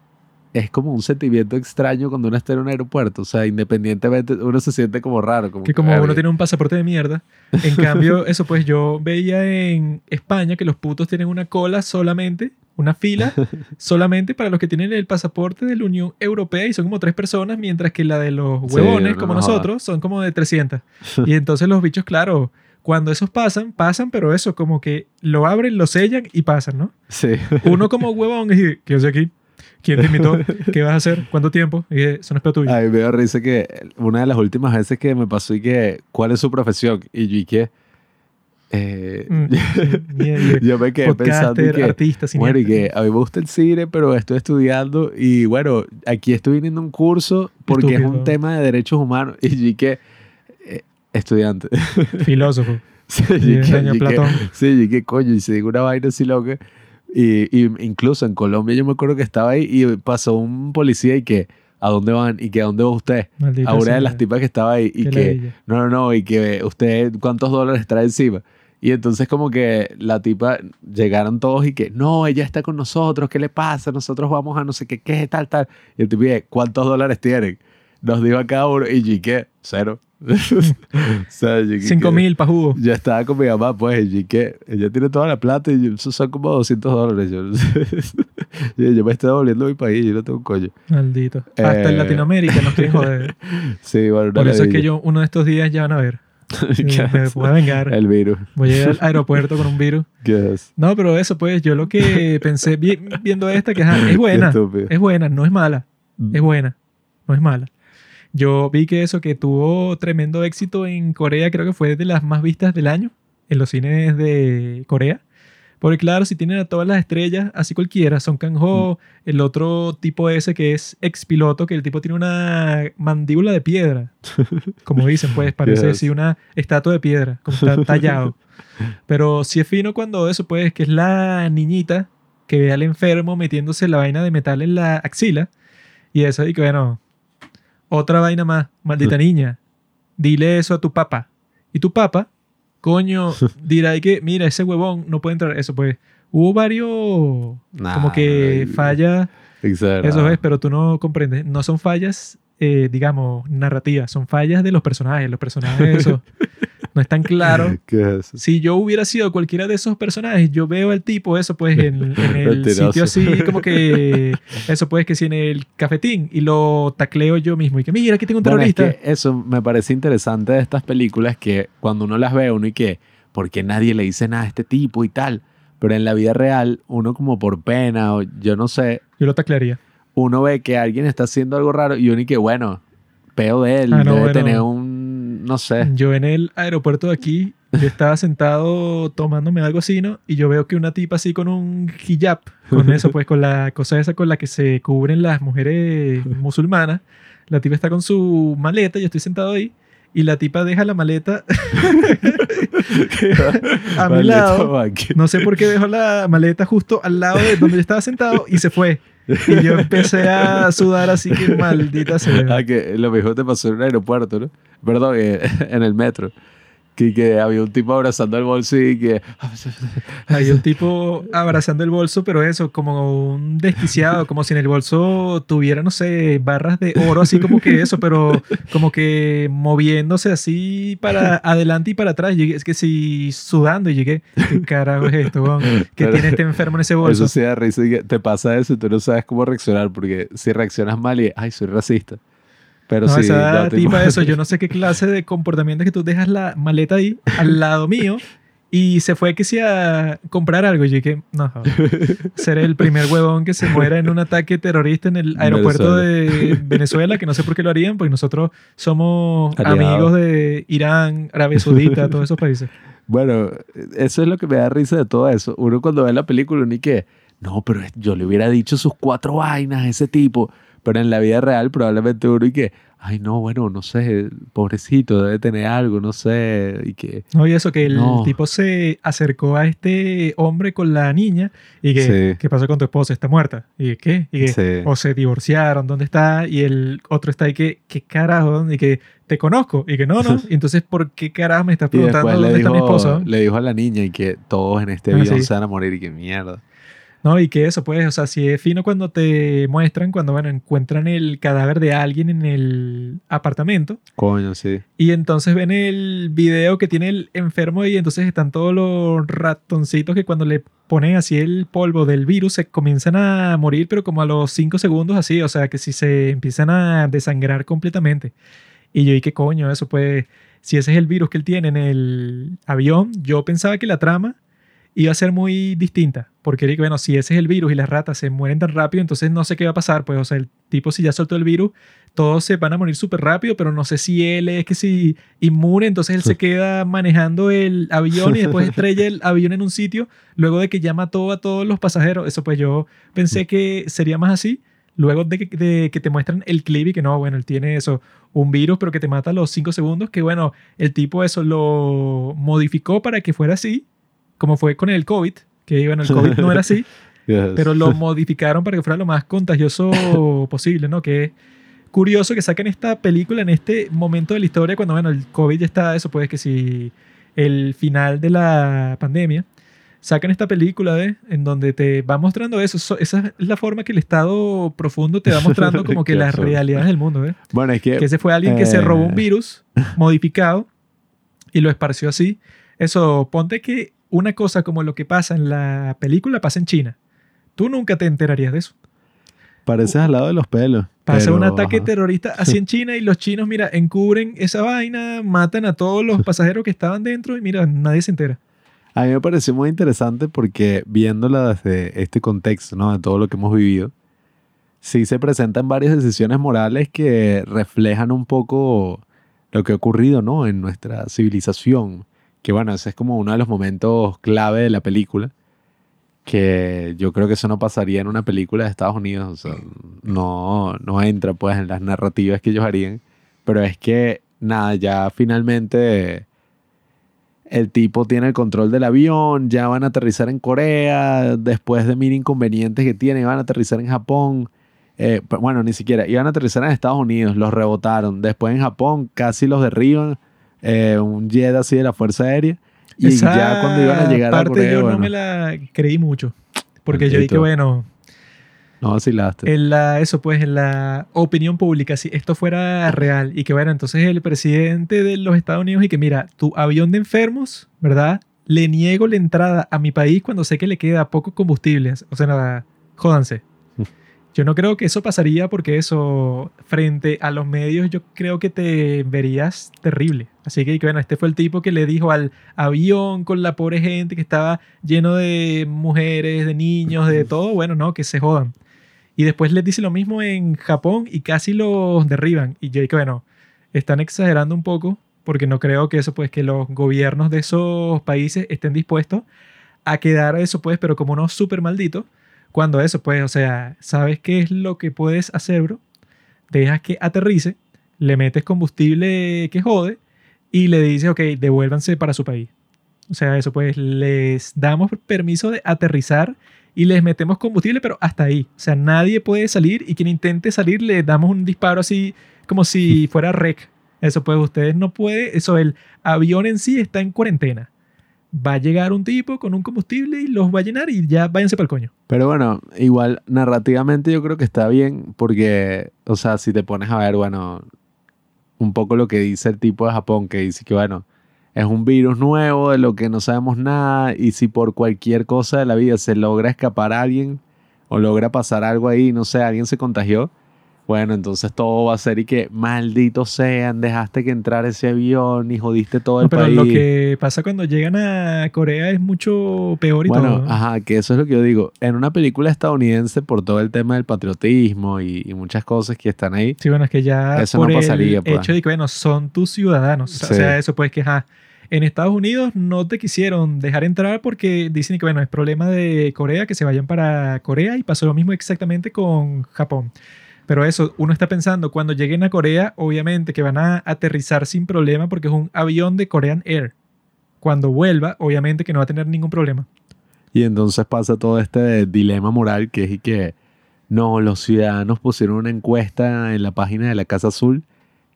[SPEAKER 2] es como un sentimiento extraño cuando uno está en un aeropuerto. O sea, independientemente, uno se siente como raro. Como
[SPEAKER 1] Que como uno tiene un pasaporte de mierda. En (laughs) cambio, eso pues yo veía en España que los putos tienen una cola solamente, una fila (laughs) solamente para los que tienen el pasaporte de la Unión Europea y son como tres personas, mientras que la de los
[SPEAKER 2] Sí,
[SPEAKER 1] huevones,
[SPEAKER 2] no
[SPEAKER 1] como
[SPEAKER 2] nos
[SPEAKER 1] nosotros, son como de 300. (laughs) Y entonces los bichos, claro, cuando esos pasan, pasan, pero eso, como que lo abren, lo sellan y pasan, ¿no?
[SPEAKER 2] Sí.
[SPEAKER 1] Uno como huevón y ¿qué hace aquí? ¿Quién te invitó? ¿Qué vas a hacer? ¿Cuánto tiempo? Y dije, eso no es peor tuyo.
[SPEAKER 2] A mí me da risa que una de las últimas veces que me pasó y que, ¿cuál es su profesión? Y yo y que, eh,
[SPEAKER 1] Mm, (laughs)
[SPEAKER 2] yo me quedé pensando
[SPEAKER 1] Podcaster,
[SPEAKER 2] que,
[SPEAKER 1] artista,
[SPEAKER 2] bueno, y que a mí me gusta el cine, pero estoy estudiando y bueno, aquí estoy viniendo un curso porque es un tema de derechos humanos y que, eh, estudiante. (laughs)
[SPEAKER 1] Filósofo.
[SPEAKER 2] Sí, y que-
[SPEAKER 1] doña
[SPEAKER 2] y que-
[SPEAKER 1] Platón.
[SPEAKER 2] sí, y que coño, y se digo una vaina así loca. Y, y incluso en Colombia yo me acuerdo que estaba ahí y pasó un policía y que, ¿a dónde van? Y que, ¿a dónde va usted?
[SPEAKER 1] Maldita
[SPEAKER 2] A una de las tipas que estaba ahí y que, no, no, no, y que usted, ¿cuántos dólares trae encima? Y entonces como que la tipa, llegaron todos y que, no, ella está con nosotros, ¿qué le pasa? Nosotros vamos a no sé qué, qué, tal, tal. Y el tipo, "Oye, ¿cuántos dólares tienen? Nos dio a cada uno y yo, ¿y qué? Cero. (laughs) sea, yo,
[SPEAKER 1] Cinco mil pa' jugo.
[SPEAKER 2] yo estaba con mi mamá, pues, y que ella tiene toda la plata y yo- eso son como 200 dólares. Yo, yo, (laughs) yo me estoy devolviendo mi país, yo no tengo un coño.
[SPEAKER 1] Maldito. Hasta en
[SPEAKER 2] Eh.
[SPEAKER 1] Latinoamérica nos quieren joder.
[SPEAKER 2] Sí, bueno,
[SPEAKER 1] Por eso es que yo uno de estos días ya van a ver. Y (laughs)
[SPEAKER 2] ¿Qué
[SPEAKER 1] me
[SPEAKER 2] es?
[SPEAKER 1] voy a vengar.
[SPEAKER 2] El virus.
[SPEAKER 1] Voy a ir al aeropuerto con un virus. (laughs) No, pero eso pues, yo lo que pensé vi- viendo esta, que ajá, es (laughs) buena. Es buena, no es mala.
[SPEAKER 2] Mm.
[SPEAKER 1] Es buena, no es mala. Yo vi que eso, que tuvo tremendo éxito en Corea, creo que fue de las más vistas del año en los cines de Corea. Porque claro, si tienen a todas las estrellas, así cualquiera, Son Kang-ho, el otro tipo ese que es ex piloto, que el tipo tiene una mandíbula de piedra. (laughs) Como dicen, pues parece
[SPEAKER 2] Yes.
[SPEAKER 1] así una estatua de piedra, como está (laughs) tallado. Pero sí es fino cuando eso, pues, que es la niñita que ve al enfermo metiéndose la vaina de metal en la axila. Y eso, y que bueno, otra vaina más, maldita niña, dile eso a tu papá. Y tu papá, coño, dirá que, mira, ese huevón no puede entrar. Eso pues, hubo varios,
[SPEAKER 2] Nah,
[SPEAKER 1] como que fallas,
[SPEAKER 2] exagerado.
[SPEAKER 1] eso es, pero tú no comprendes. No son fallas, eh, digamos, narrativas, son fallas de los personajes. Los personajes, eso, (laughs) (laughs) no es tan claro. (laughs)
[SPEAKER 2] ¿Qué es?
[SPEAKER 1] Si yo hubiera sido cualquiera de esos personajes, yo veo al tipo, eso pues, en, (laughs) en el sitio así, como que, eso pues, que si en el cafetín, y lo tacleo yo mismo, y que mira, aquí tengo un
[SPEAKER 2] Bueno, es
[SPEAKER 1] terrorista.
[SPEAKER 2] que eso me parece interesante de estas películas que cuando uno las ve uno y que, ¿por qué nadie le dice nada a este tipo y tal? Pero en la vida real, uno como por pena o yo no sé,
[SPEAKER 1] Yo lo taclearía.
[SPEAKER 2] uno ve que alguien está haciendo algo raro y uno y que, bueno, peo de él,
[SPEAKER 1] Ah, no,
[SPEAKER 2] debe
[SPEAKER 1] bueno.
[SPEAKER 2] tener un, no sé.
[SPEAKER 1] Yo en el aeropuerto de aquí, yo estaba sentado tomándome algo así, ¿no? Y yo veo que una tipa así con un hijab, con eso, pues con la cosa esa con la que se cubren las mujeres musulmanas, la tipa está con su maleta, yo estoy sentado ahí, y la tipa deja la maleta (laughs) a mi lado. No sé por qué dejó la maleta justo al lado de donde yo estaba sentado y se fue. Y yo empecé a sudar así que maldita sea.
[SPEAKER 2] Ah, que lo mejor te pasó en un aeropuerto, ¿no? Perdón, eh, (laughs) en el metro. Que, que había un tipo abrazando el bolso y que... (laughs)
[SPEAKER 1] Hay un tipo abrazando el bolso, pero eso, como un desquiciado, como si en el bolso tuviera, no sé, barras de oro, así como que eso, pero como que moviéndose así para adelante y para atrás. Llegué, es que sí, sudando y llegué, ¿qué carajo es esto, weón? ¿Qué tiene este enfermo en ese bolso?
[SPEAKER 2] Eso sí da risa y que te pasa eso y tú no sabes cómo reaccionar porque si reaccionas mal y, ay, soy racista. Pero
[SPEAKER 1] no,
[SPEAKER 2] sí,
[SPEAKER 1] esa tipa, eso, yo no sé qué clase de comportamiento es que tú dejas la maleta ahí, al (laughs) lado mío, y se fue que sí a comprar algo. Y yo dije, no, seré el primer huevón que se muera en un ataque terrorista en el aeropuerto de Venezuela, que no sé por qué lo harían, porque nosotros somos amigos de Irán, Arabia Saudita, todos esos países.
[SPEAKER 2] Bueno, eso es lo que me da risa de todo eso. Uno cuando ve la película, ni que, no, pero yo le hubiera dicho sus cuatro vainas a ese tipo. Pero en la vida real probablemente uno y que, ay no, bueno, no sé, pobrecito, debe tener algo, no sé, y que...
[SPEAKER 1] No, y eso, que el tipo se acercó a este hombre con la niña y que, ¿qué pasó con tu esposa? ¿Está muerta? ¿Y qué? Y que, o se divorciaron, ¿dónde está? Y el otro está ahí que, ¿qué carajo? Y que, te conozco. Y que no, no. Y (laughs) entonces, ¿por qué carajo me estás preguntando dónde está mi esposa?
[SPEAKER 2] Le dijo a la niña y que todos en este video se van a morir y que mierda.
[SPEAKER 1] No, y que eso, pues, o sea, si es fino cuando te muestran, cuando, bueno, encuentran el cadáver de alguien en el apartamento.
[SPEAKER 2] Coño, sí.
[SPEAKER 1] Y entonces ven el video que tiene el enfermo y entonces están todos los ratoncitos que cuando le ponen así el polvo del virus se comienzan a morir, pero como a los cinco segundos así, o sea, que si se empiezan a desangrar completamente. Y yo, ¿y qué coño? Eso, pues, si ese es el virus que él tiene en el avión, yo pensaba que la trama iba a ser muy distinta. Porque, bueno, si ese es el virus y las ratas se mueren tan rápido, entonces no sé qué va a pasar. Pues, o sea, el tipo si ya soltó el virus, todos se van a morir súper rápido, pero no sé si él es que si inmune, entonces él se queda manejando el avión y después (laughs) estrella el avión en un sitio, luego de que ya mató a todos los pasajeros. Eso pues yo pensé que sería más así. Luego de que, de que te muestran el clip y que no, bueno, él tiene eso, un virus, pero que te mata a los 5 segundos, que bueno, el tipo eso lo modificó para que fuera así como fue con el COVID, que bueno, el COVID no era así, (laughs) pero lo modificaron para que fuera lo más contagioso (laughs) posible, ¿no? Que es curioso que saquen esta película en este momento de la historia, cuando, bueno, el COVID ya está, eso pues que si el final de la pandemia, sacan esta película de, en donde te va mostrando eso. esa es la forma que el Estado profundo te va mostrando (laughs) como que las realidades del mundo. ¿eh?
[SPEAKER 2] Bueno, es que...
[SPEAKER 1] Que ese fue alguien que se robó un eh. virus modificado y lo esparció así. Eso, ponte que una cosa como lo que pasa en la película pasa en China. Tú nunca te enterarías de eso.
[SPEAKER 2] Pareces al lado de los pelos.
[SPEAKER 1] Pasa un ataque terrorista (laughs) así en China y los chinos, mira, encubren esa vaina, matan a todos los pasajeros que estaban dentro y mira, nadie se entera.
[SPEAKER 2] A mí me pareció muy interesante porque viéndola desde este contexto, ¿no? De todo lo que hemos vivido, sí se presentan varias decisiones morales que reflejan un poco lo que ha ocurrido, ¿no? En nuestra civilización que bueno, ese es como uno de los momentos clave de la película, que yo creo que eso no pasaría en una película de Estados Unidos, o sea, no, no entra pues en las narrativas que ellos harían, pero es que nada, ya finalmente el tipo tiene el control del avión, ya van a aterrizar en Corea, después de mil inconvenientes que tienen, van a aterrizar en Japón. Eh, bueno, ni siquiera, iban a aterrizar en Estados Unidos, los rebotaron. Después en Japón casi los derriban eh, un jet así de la Fuerza Aérea. Y ya cuando iban a llegar
[SPEAKER 1] parte
[SPEAKER 2] a Corea,
[SPEAKER 1] yo no me la creí mucho. Porque yo dije, bueno...
[SPEAKER 2] No vacilaste.
[SPEAKER 1] En la, eso pues, en la opinión pública, si esto fuera real y que bueno, entonces el presidente de los Estados Unidos y que mira, tu avión de enfermos, ¿verdad? Le niego la entrada a mi país cuando sé que le queda poco combustible. O sea, nada, jódanse. Yo no creo que eso pasaría porque eso, frente a los medios, yo creo que te verías terrible. Así que, bueno, este fue el tipo que le dijo al avión con la pobre gente que estaba lleno de mujeres, de niños, de (laughs) todo, bueno, no, que se jodan. Y después les dice lo mismo en Japón y casi los derriban. Y yo digo, bueno, están exagerando un poco porque no creo que eso, pues, que los gobiernos de esos países estén dispuestos a quedar eso, pues, pero como unos súper malditos cuando eso, pues, o sea, sabes qué es lo que puedes hacer, bro. Dejas que aterrice, le metes combustible que jode y le dices, ok, devuélvanse para su país. O sea, eso, pues, les damos permiso de aterrizar y les metemos combustible, pero hasta ahí. O sea, nadie puede salir y quien intente salir le damos un disparo así como si (laughs) fuera rec. Eso, pues, ustedes no pueden. Eso, el avión en sí está en cuarentena va a llegar un tipo con un combustible y los va a llenar y ya váyanse para el coño.
[SPEAKER 2] Pero bueno, igual narrativamente yo creo que está bien porque, o sea, si te pones a ver, bueno, un poco lo que dice el tipo de Japón, que dice que, bueno, es un virus nuevo de lo que no sabemos nada y si por cualquier cosa de la vida se logra escapar a alguien o logra pasar algo ahí, no sé, alguien se contagió, bueno, entonces todo va a ser y que malditos sean, dejaste que entrar ese avión y jodiste todo el
[SPEAKER 1] pero
[SPEAKER 2] país.
[SPEAKER 1] Lo que pasa cuando llegan a Corea es mucho peor y
[SPEAKER 2] bueno,
[SPEAKER 1] todo.
[SPEAKER 2] ajá, que eso es lo que yo digo. En una película estadounidense, por todo el tema del patriotismo y, muchas cosas que están ahí.
[SPEAKER 1] Sí, bueno, es que ya eso no pasaría, el pues. hecho de que, bueno, son tus ciudadanos. O sea, eso pues que, ajá, en Estados Unidos no te quisieron dejar entrar porque dicen que, bueno, es problema de Corea, que se vayan para Corea y pasó lo mismo exactamente con Japón. Pero eso, uno está pensando, cuando lleguen a Corea, obviamente que van a aterrizar sin problema porque es un avión de Korean Air. Cuando vuelva, obviamente que no va a tener ningún problema.
[SPEAKER 2] Y entonces pasa todo este dilema moral que es que no, los ciudadanos pusieron una encuesta en la página de la Casa Azul,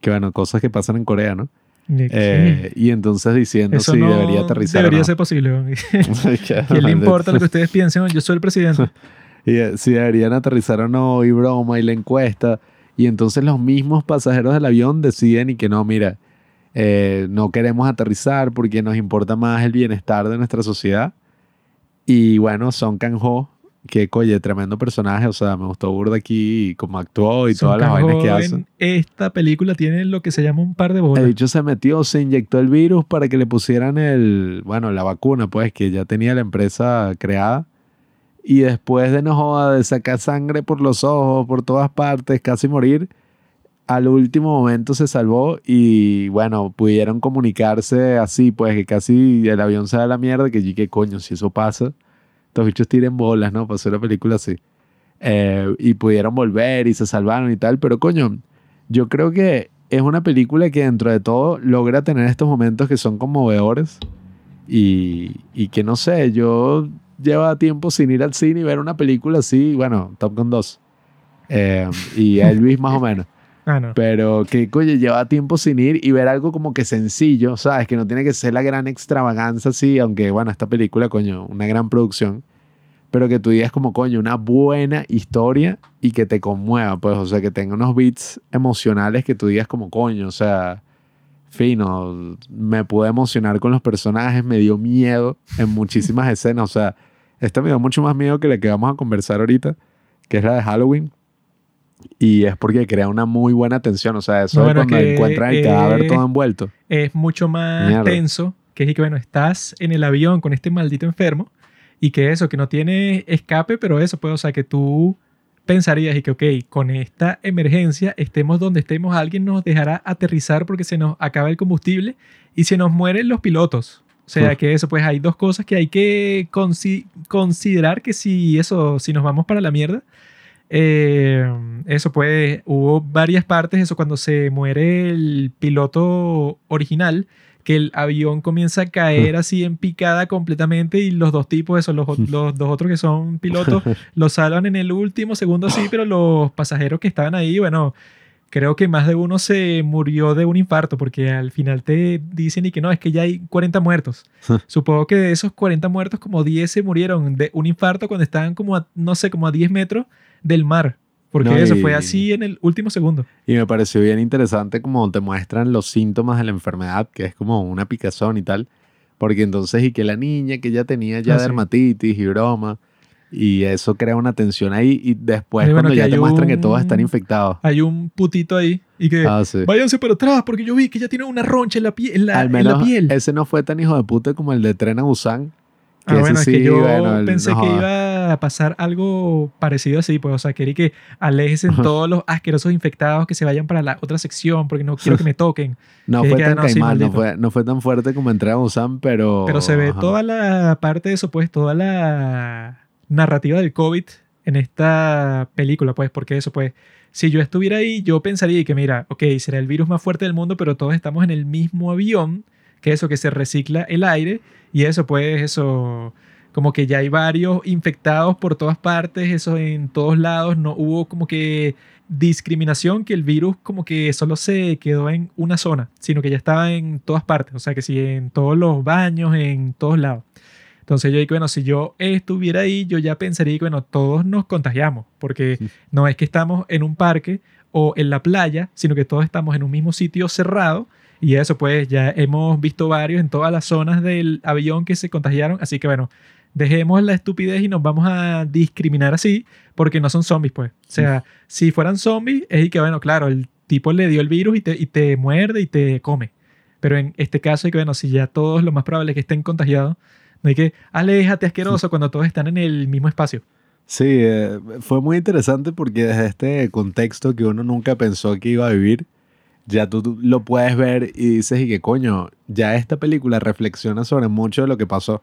[SPEAKER 2] que bueno, cosas que pasan en Corea, ¿no? Eh, y entonces diciendo si debería aterrizar.
[SPEAKER 1] Debería ser posible. (laughs) (laughs) ¿Qué le importa lo que ustedes piensen? Yo soy el presidente. (laughs)
[SPEAKER 2] y eh, si deberían aterrizar o no, y broma, y la encuesta. Y entonces los mismos pasajeros del avión deciden y que no, mira, eh, no queremos aterrizar porque nos importa más el bienestar de nuestra sociedad. Y bueno, Son Kang-ho que, coye, tremendo personaje. O sea, me gustó burda aquí como actuó y todas las vainas que hace.
[SPEAKER 1] Esta película tiene lo que se llama un par de bolas.
[SPEAKER 2] El bicho se metió, se inyectó el virus para que le pusieran el, bueno, la vacuna, pues, que ya tenía la empresa creada. Y después de no joda, de sacar sangre por los ojos, por todas partes, casi morir, al último momento se salvó y bueno, pudieron comunicarse así, pues que casi el avión se da la mierda, que qué coño, si eso pasa estos bichos tiren bolas, ¿no? Hacer la película así. Eh, y pudieron volver y se salvaron y tal, pero coño, yo creo que es una película que dentro de todo logra tener estos momentos que son conmovedores y, y que no sé, yo lleva tiempo sin ir al cine y ver una película así, bueno, Top Gun 2 eh, y Elvis más o menos. (laughs) Ah, no. Pero que, coño, lleva tiempo sin ir y ver algo como que sencillo, ¿sabes? Que no tiene que ser la gran extravaganza, sí, aunque, bueno, esta película, coño, una gran producción, pero que tú digas como, coño, una buena historia y que te conmueva, pues, o sea, que tenga unos beats emocionales que tú digas como, coño, o sea, fino, me pude emocionar con los personajes, me dio miedo en muchísimas escenas, o sea, esta me dio mucho más miedo que la que vamos a conversar ahorita, que es la de Halloween y es porque crea una muy buena tensión. O sea, eso es cuando encuentran el cadáver todo envuelto.
[SPEAKER 1] Es mucho más tenso, que es que, bueno, estás en el avión con este maldito enfermo y que eso, que no tiene escape, pero eso, pues, o sea, que tú pensarías y que, ok, con esta emergencia, estemos donde estemos, alguien nos dejará aterrizar porque se nos acaba el combustible y se nos mueren los pilotos. O sea, que eso, pues hay dos cosas que hay que considerar que si eso, si nos vamos para la mierda, eh, eso pues, hubo varias partes, eso cuando se muere el piloto original, que el avión comienza a caer así en picada completamente y los dos tipos, eso, los, los dos otros que son pilotos, (laughs) los salvan en el último segundo así, pero los pasajeros que estaban ahí, bueno, creo que más de uno se murió de un infarto porque al final te dicen y que no, es que ya hay 40 muertos. Supongo que de esos 40 muertos como 10 se murieron de un infarto cuando estaban como a, no sé, como a 10 metros del mar. Porque eso fue así en el último segundo.
[SPEAKER 2] Y me pareció bien interesante como te muestran los síntomas de la enfermedad, que es como una picazón y tal. Porque entonces, y que la niña que ya tenía ya ah, dermatitis y broma, y eso crea una tensión ahí. Y después, cuando ya te muestran que todos están infectados.
[SPEAKER 1] Hay un putito ahí y que ah, váyanse para atrás porque yo vi que ya tiene una roncha en la, piel en la, Al menos piel.
[SPEAKER 2] Ese no fue tan hijo de puta como el de Tren a Busan.
[SPEAKER 1] ah, bueno, es que yo pensé que iba a pasar algo parecido así, pues, o sea, quería que en todos los asquerosos infectados que se vayan para la otra sección porque no quiero que me (laughs) toquen.
[SPEAKER 2] no, fue tan no, fue, tan fuerte como entré a Busan, pero...
[SPEAKER 1] Pero se ve toda la parte de eso, pues, toda la narrativa del COVID en esta película, pues, porque eso, pues, si yo estuviera ahí, yo pensaría que, mira, ok, será el virus más fuerte del mundo, pero todos estamos en el mismo avión, que eso, que se recicla el aire, y eso, pues, eso, como que ya hay varios infectados por todas partes, eso en todos lados, no hubo como que discriminación, que el virus como que solo se quedó en una zona, sino que ya estaba en todas partes, o sea, que sí, en todos los baños, en todos lados. Entonces yo digo, bueno, si yo estuviera ahí, yo ya pensaría que, bueno, todos nos contagiamos, porque no es que estamos en un parque o en la playa, sino que todos estamos en un mismo sitio cerrado. Y eso, pues ya hemos visto varios en todas las zonas del avión que se contagiaron. Así que, bueno, dejemos la estupidez y nos vamos a discriminar así, porque no son zombies, pues. O sea, si fueran zombies, es que, bueno, claro, el tipo le dio el virus y te, y te muerde y te come. Pero en este caso, es que, bueno, si ya todos lo más probable es que estén contagiados, no hay que, aléjate asqueroso cuando todos están en el mismo espacio.
[SPEAKER 2] Sí, eh, fue muy interesante porque desde este contexto que uno nunca pensó que iba a vivir, ya tú, lo puedes ver y dices, y que coño, ya esta película reflexiona sobre mucho de lo que pasó.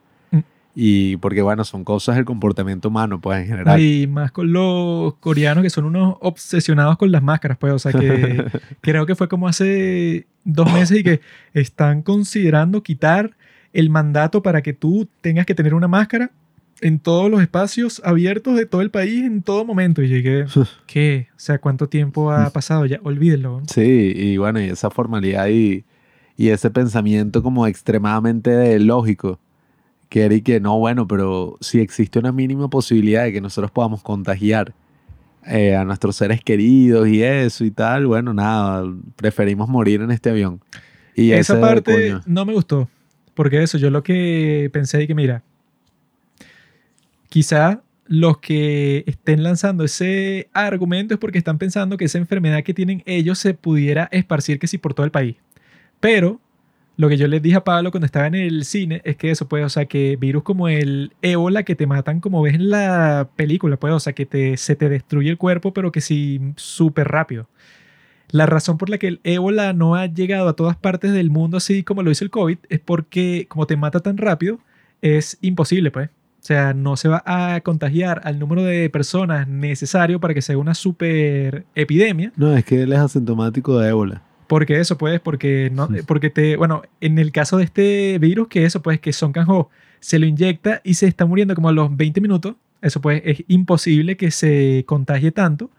[SPEAKER 2] Y porque, bueno, son cosas del comportamiento humano, pues en general.
[SPEAKER 1] Y más con los coreanos que son unos obsesionados con las máscaras, pues. O sea que (laughs) creo que fue como hace dos meses y que están considerando quitar el mandato para que tú tengas que tener una máscara en todos los espacios abiertos de todo el país en todo momento. Y llegué, (laughs) ¿qué? O sea, ¿cuánto tiempo ha (laughs) pasado? Ya, olvídenlo.
[SPEAKER 2] Sí, y bueno, y esa formalidad y, y ese pensamiento como extremadamente lógico que era y que no, bueno, pero si existe una mínima posibilidad de que nosotros podamos contagiar eh, a nuestros seres queridos y eso y tal, bueno, nada, preferimos morir en este avión. Y
[SPEAKER 1] esa parte no me gustó, porque eso, yo lo que pensé y que mira, quizá los que estén lanzando ese argumento es porque están pensando que esa enfermedad que tienen ellos se pudiera esparcir que sí por todo el país. Pero lo que yo les dije a Pablo cuando estaba en el cine es que eso puede, o sea, que virus como el ébola que te matan como ves en la película, pues, o sea, que te, se te destruye el cuerpo, pero que sí súper rápido. La razón por la que el ébola no ha llegado a todas partes del mundo así como lo hizo el COVID es porque como te mata tan rápido, es imposible, pues. O sea, no se va a contagiar al número de personas necesario para que sea una super epidemia.
[SPEAKER 2] No, es que él es asintomático de ébola.
[SPEAKER 1] Porque eso, pues, porque, no, porque te, bueno, en el caso de este virus, que eso, pues, que Son Kang-ho se lo inyecta y se está muriendo como a los 20 minutos, eso, pues, es imposible que se contagie tanto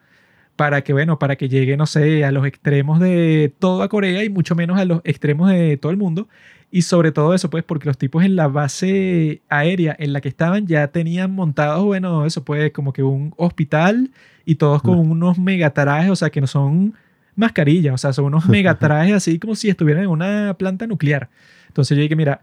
[SPEAKER 1] para que, bueno, para que llegue, no sé, a los extremos de toda Corea y mucho menos a los extremos de todo el mundo. Y sobre todo eso, pues, porque los tipos en la base aérea en la que estaban ya tenían montados, bueno, eso, pues, como que un hospital y todos con unos megatarajes, o sea, que no son mascarillas, o sea, son unos (laughs) megatrajes así como si estuvieran en una planta nuclear. Entonces yo dije, mira,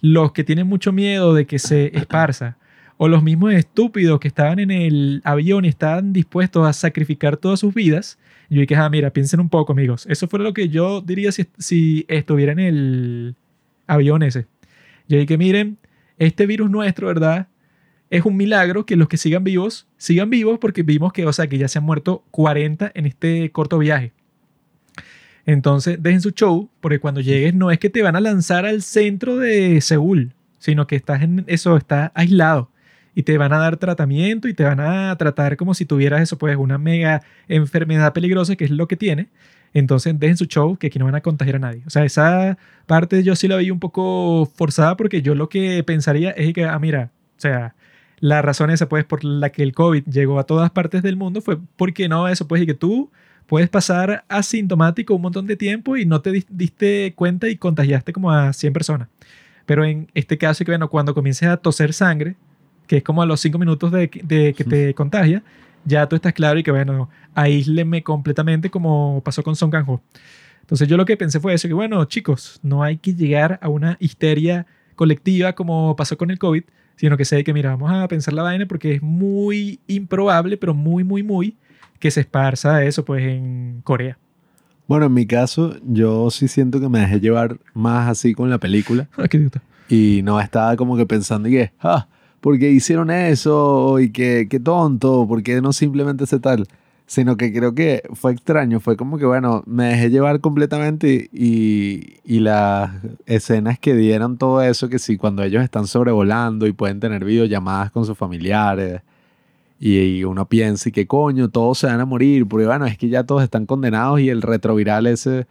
[SPEAKER 1] los que tienen mucho miedo de que se (laughs) esparza, o los mismos estúpidos que estaban en el avión y estaban dispuestos a sacrificar todas sus vidas, yo dije, ah, mira, piensen un poco, amigos. Eso fue lo que yo diría si, si estuviera en el avión ese. Yo dije, miren, este virus nuestro, ¿verdad? Es un milagro que los que sigan vivos, sigan vivos porque vimos que, o sea, que ya se han muerto 40 en este corto viaje. Entonces, dejen su show, porque cuando llegues no es que te van a lanzar al centro de Seúl, sino que estás en eso, estás aislado y te van a dar tratamiento y te van a tratar como si tuvieras eso, pues una mega enfermedad peligrosa, que es lo que tiene. Entonces, dejen su show, que aquí no van a contagiar a nadie. O sea, esa parte yo sí la vi un poco forzada porque yo lo que pensaría es que, ah, mira, o sea, la razón esa, pues, por la que el COVID llegó a todas partes del mundo fue porque no, eso, pues, y que tú puedes pasar asintomático un montón de tiempo y no te diste cuenta y contagiaste como a 100 personas. Pero en este caso, que bueno, cuando comiences a toser sangre, que es como a los 5 minutos de, que te contagia, ya tú estás claro y que bueno, aísleme completamente como pasó con Song Kang-ho. Entonces yo lo que pensé fue eso, que bueno, chicos, no hay que llegar a una histeria colectiva como pasó con el COVID, sino que sé que mira, vamos a pensar la vaina porque es muy improbable, pero muy, muy, muy que se esparza eso pues en Corea.
[SPEAKER 2] Bueno, en mi caso, yo sí siento que me dejé llevar más así con la película. (laughs)
[SPEAKER 1] Ah, qué
[SPEAKER 2] y no estaba como que pensando y que, ah, ¿por qué hicieron eso? Y que, qué tonto, ¿por qué no simplemente se tal? Sino que creo que fue extraño, fue como que, bueno, me dejé llevar completamente y, y las escenas que dieron todo eso, que sí, cuando ellos están sobrevolando y pueden tener videollamadas con sus familiares y, uno piensa, y que coño, todos se van a morir, porque bueno, es que ya todos están condenados y el retroviral ese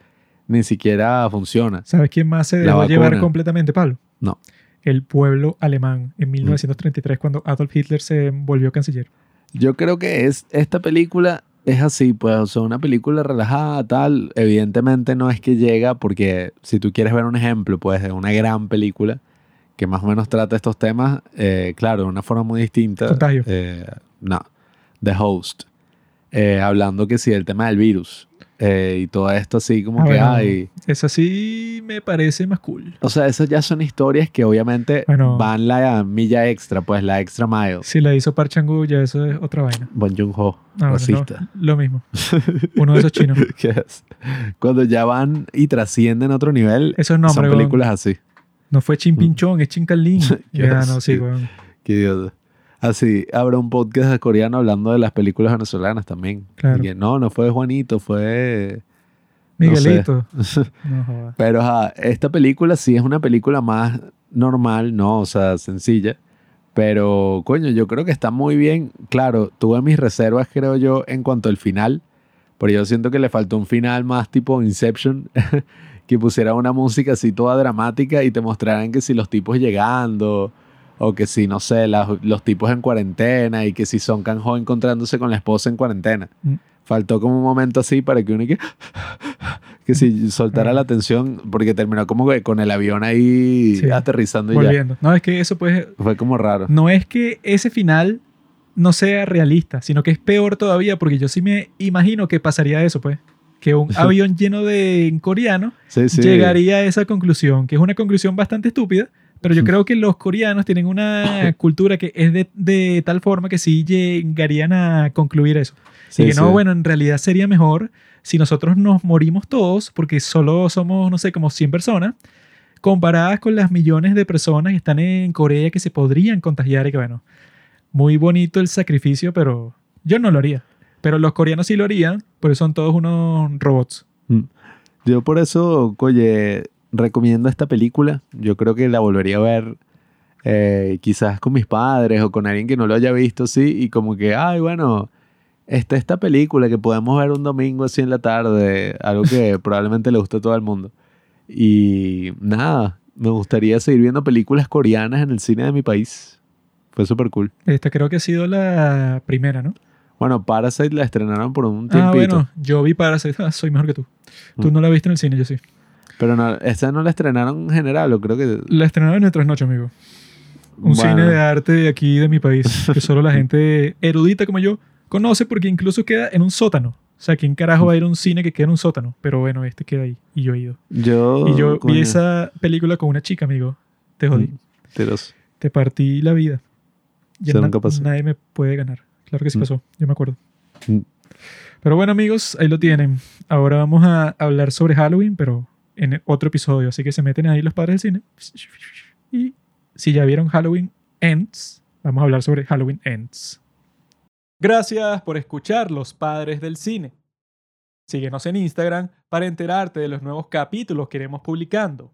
[SPEAKER 2] ni siquiera funciona.
[SPEAKER 1] ¿Sabes quién más se dejó llevar completamente, Pablo?
[SPEAKER 2] No.
[SPEAKER 1] El pueblo alemán en 1933 cuando Adolf Hitler se volvió canciller.
[SPEAKER 2] Yo creo que es esta película es así, pues, o sea, una película relajada, tal. Evidentemente no es que llega, porque si tú quieres ver un ejemplo, pues, de una gran película que más o menos trata estos temas, eh, claro, de una forma muy distinta.
[SPEAKER 1] Contagio.
[SPEAKER 2] Eh, no, The Host, eh, hablando que sí del tema del virus eh, y todo esto así como que hay.
[SPEAKER 1] Eso sí me parece más cool.
[SPEAKER 2] O sea, esas ya son historias que obviamente van la milla extra, pues la extra mile.
[SPEAKER 1] Si la hizo Park Chan ya eso es otra vaina.
[SPEAKER 2] Bon Joon Ho,
[SPEAKER 1] ah, lo mismo. (laughs) Uno de esos chinos.
[SPEAKER 2] Cuando ya van y trascienden a otro nivel,
[SPEAKER 1] Esos nombres,
[SPEAKER 2] son películas así.
[SPEAKER 1] No fue Chin Pinchón, es Chin Lin. (laughs) ya, no, sí, weón.
[SPEAKER 2] Qué idiota. Así, habrá un podcast coreano hablando de las películas venezolanas también.
[SPEAKER 1] Claro.
[SPEAKER 2] no, no fue Juanito, fue...
[SPEAKER 1] Miguelito. (laughs)
[SPEAKER 2] Pero esta película sí es una película más normal, ¿no? O sea, sencilla. Pero, coño, yo creo que está muy bien. Claro, tuve mis reservas, creo yo, en cuanto al final. Pero yo siento que le faltó un final más tipo Inception. (laughs) que pusiera una música así toda dramática y te mostraran que si los tipos llegando. O que si, no sé, los tipos en cuarentena y que si Son Kang-ho encontrándose con la esposa en cuarentena. Mm. Faltó como un momento así para que uno que, que si soltara la atención, porque terminó como que con el avión ahí aterrizando y
[SPEAKER 1] Volviendo. No, es que eso pues...
[SPEAKER 2] Fue como raro.
[SPEAKER 1] No es que ese final no sea realista, sino que es peor todavía, porque yo sí me imagino que pasaría eso, pues. Que un (laughs) avión lleno de coreanos llegaría a esa conclusión, que es una conclusión bastante estúpida, pero yo creo que los coreanos tienen una (laughs) cultura que es de, de tal forma que sí llegarían a concluir eso y que no, bueno, en realidad sería mejor si nosotros nos morimos todos, porque solo somos, no sé, como 100 personas, comparadas con las millones de personas que están en Corea que se podrían contagiar y que, bueno, muy bonito el sacrificio, pero yo no lo haría. Pero los coreanos sí lo harían, porque son todos unos robots. Mm.
[SPEAKER 2] Yo por eso, oye, recomiendo esta película. Yo creo que la volvería a ver eh, quizás con mis padres o con alguien que no lo haya visto, sí, y como que, ay, bueno, está esta película que podemos ver un domingo así en la tarde, algo que (laughs) probablemente le guste a todo el mundo. Y nada, me gustaría seguir viendo películas coreanas en el cine de mi país. Fue súper cool.
[SPEAKER 1] Esta creo que ha sido la primera, ¿no?
[SPEAKER 2] Bueno, Parasite la estrenaron por un tiempito. Ah, bueno,
[SPEAKER 1] yo vi Parasite, ah, soy mejor que tú. Tú mm. no la viste en el cine, yo sí.
[SPEAKER 2] Pero no, esta no la estrenaron en general, o creo que...
[SPEAKER 1] La estrenaron en Nuestras Noches, amigo. Un cine de arte de aquí, de mi país, que solo la gente erudita como yo conoce porque incluso queda en un sótano. O sea, ¿quién carajo va a ir a un cine que queda en un sótano? Pero bueno, este queda ahí. Y yo he ido.
[SPEAKER 2] Yo,
[SPEAKER 1] y yo vi esa película con una chica, amigo. Te jodí.
[SPEAKER 2] Mm,
[SPEAKER 1] te partí la vida. Ya nadie me puede ganar. Claro que sí mm. pasó. Yo me acuerdo. Mm. Pero bueno, amigos, ahí lo tienen. Ahora vamos a hablar sobre Halloween, pero en otro episodio. Así que se meten ahí los padres del cine. Y si ya vieron Halloween Ends, vamos a hablar sobre Halloween Ends. Gracias por escuchar Los Padres del Cine. Síguenos en Instagram para enterarte de los nuevos capítulos que iremos publicando.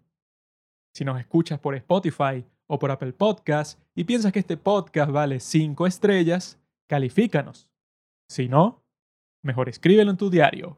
[SPEAKER 1] Si nos escuchas por Spotify o por Apple Podcast y piensas que este podcast vale 5 estrellas, califícanos. Si no, mejor escríbelo en tu diario.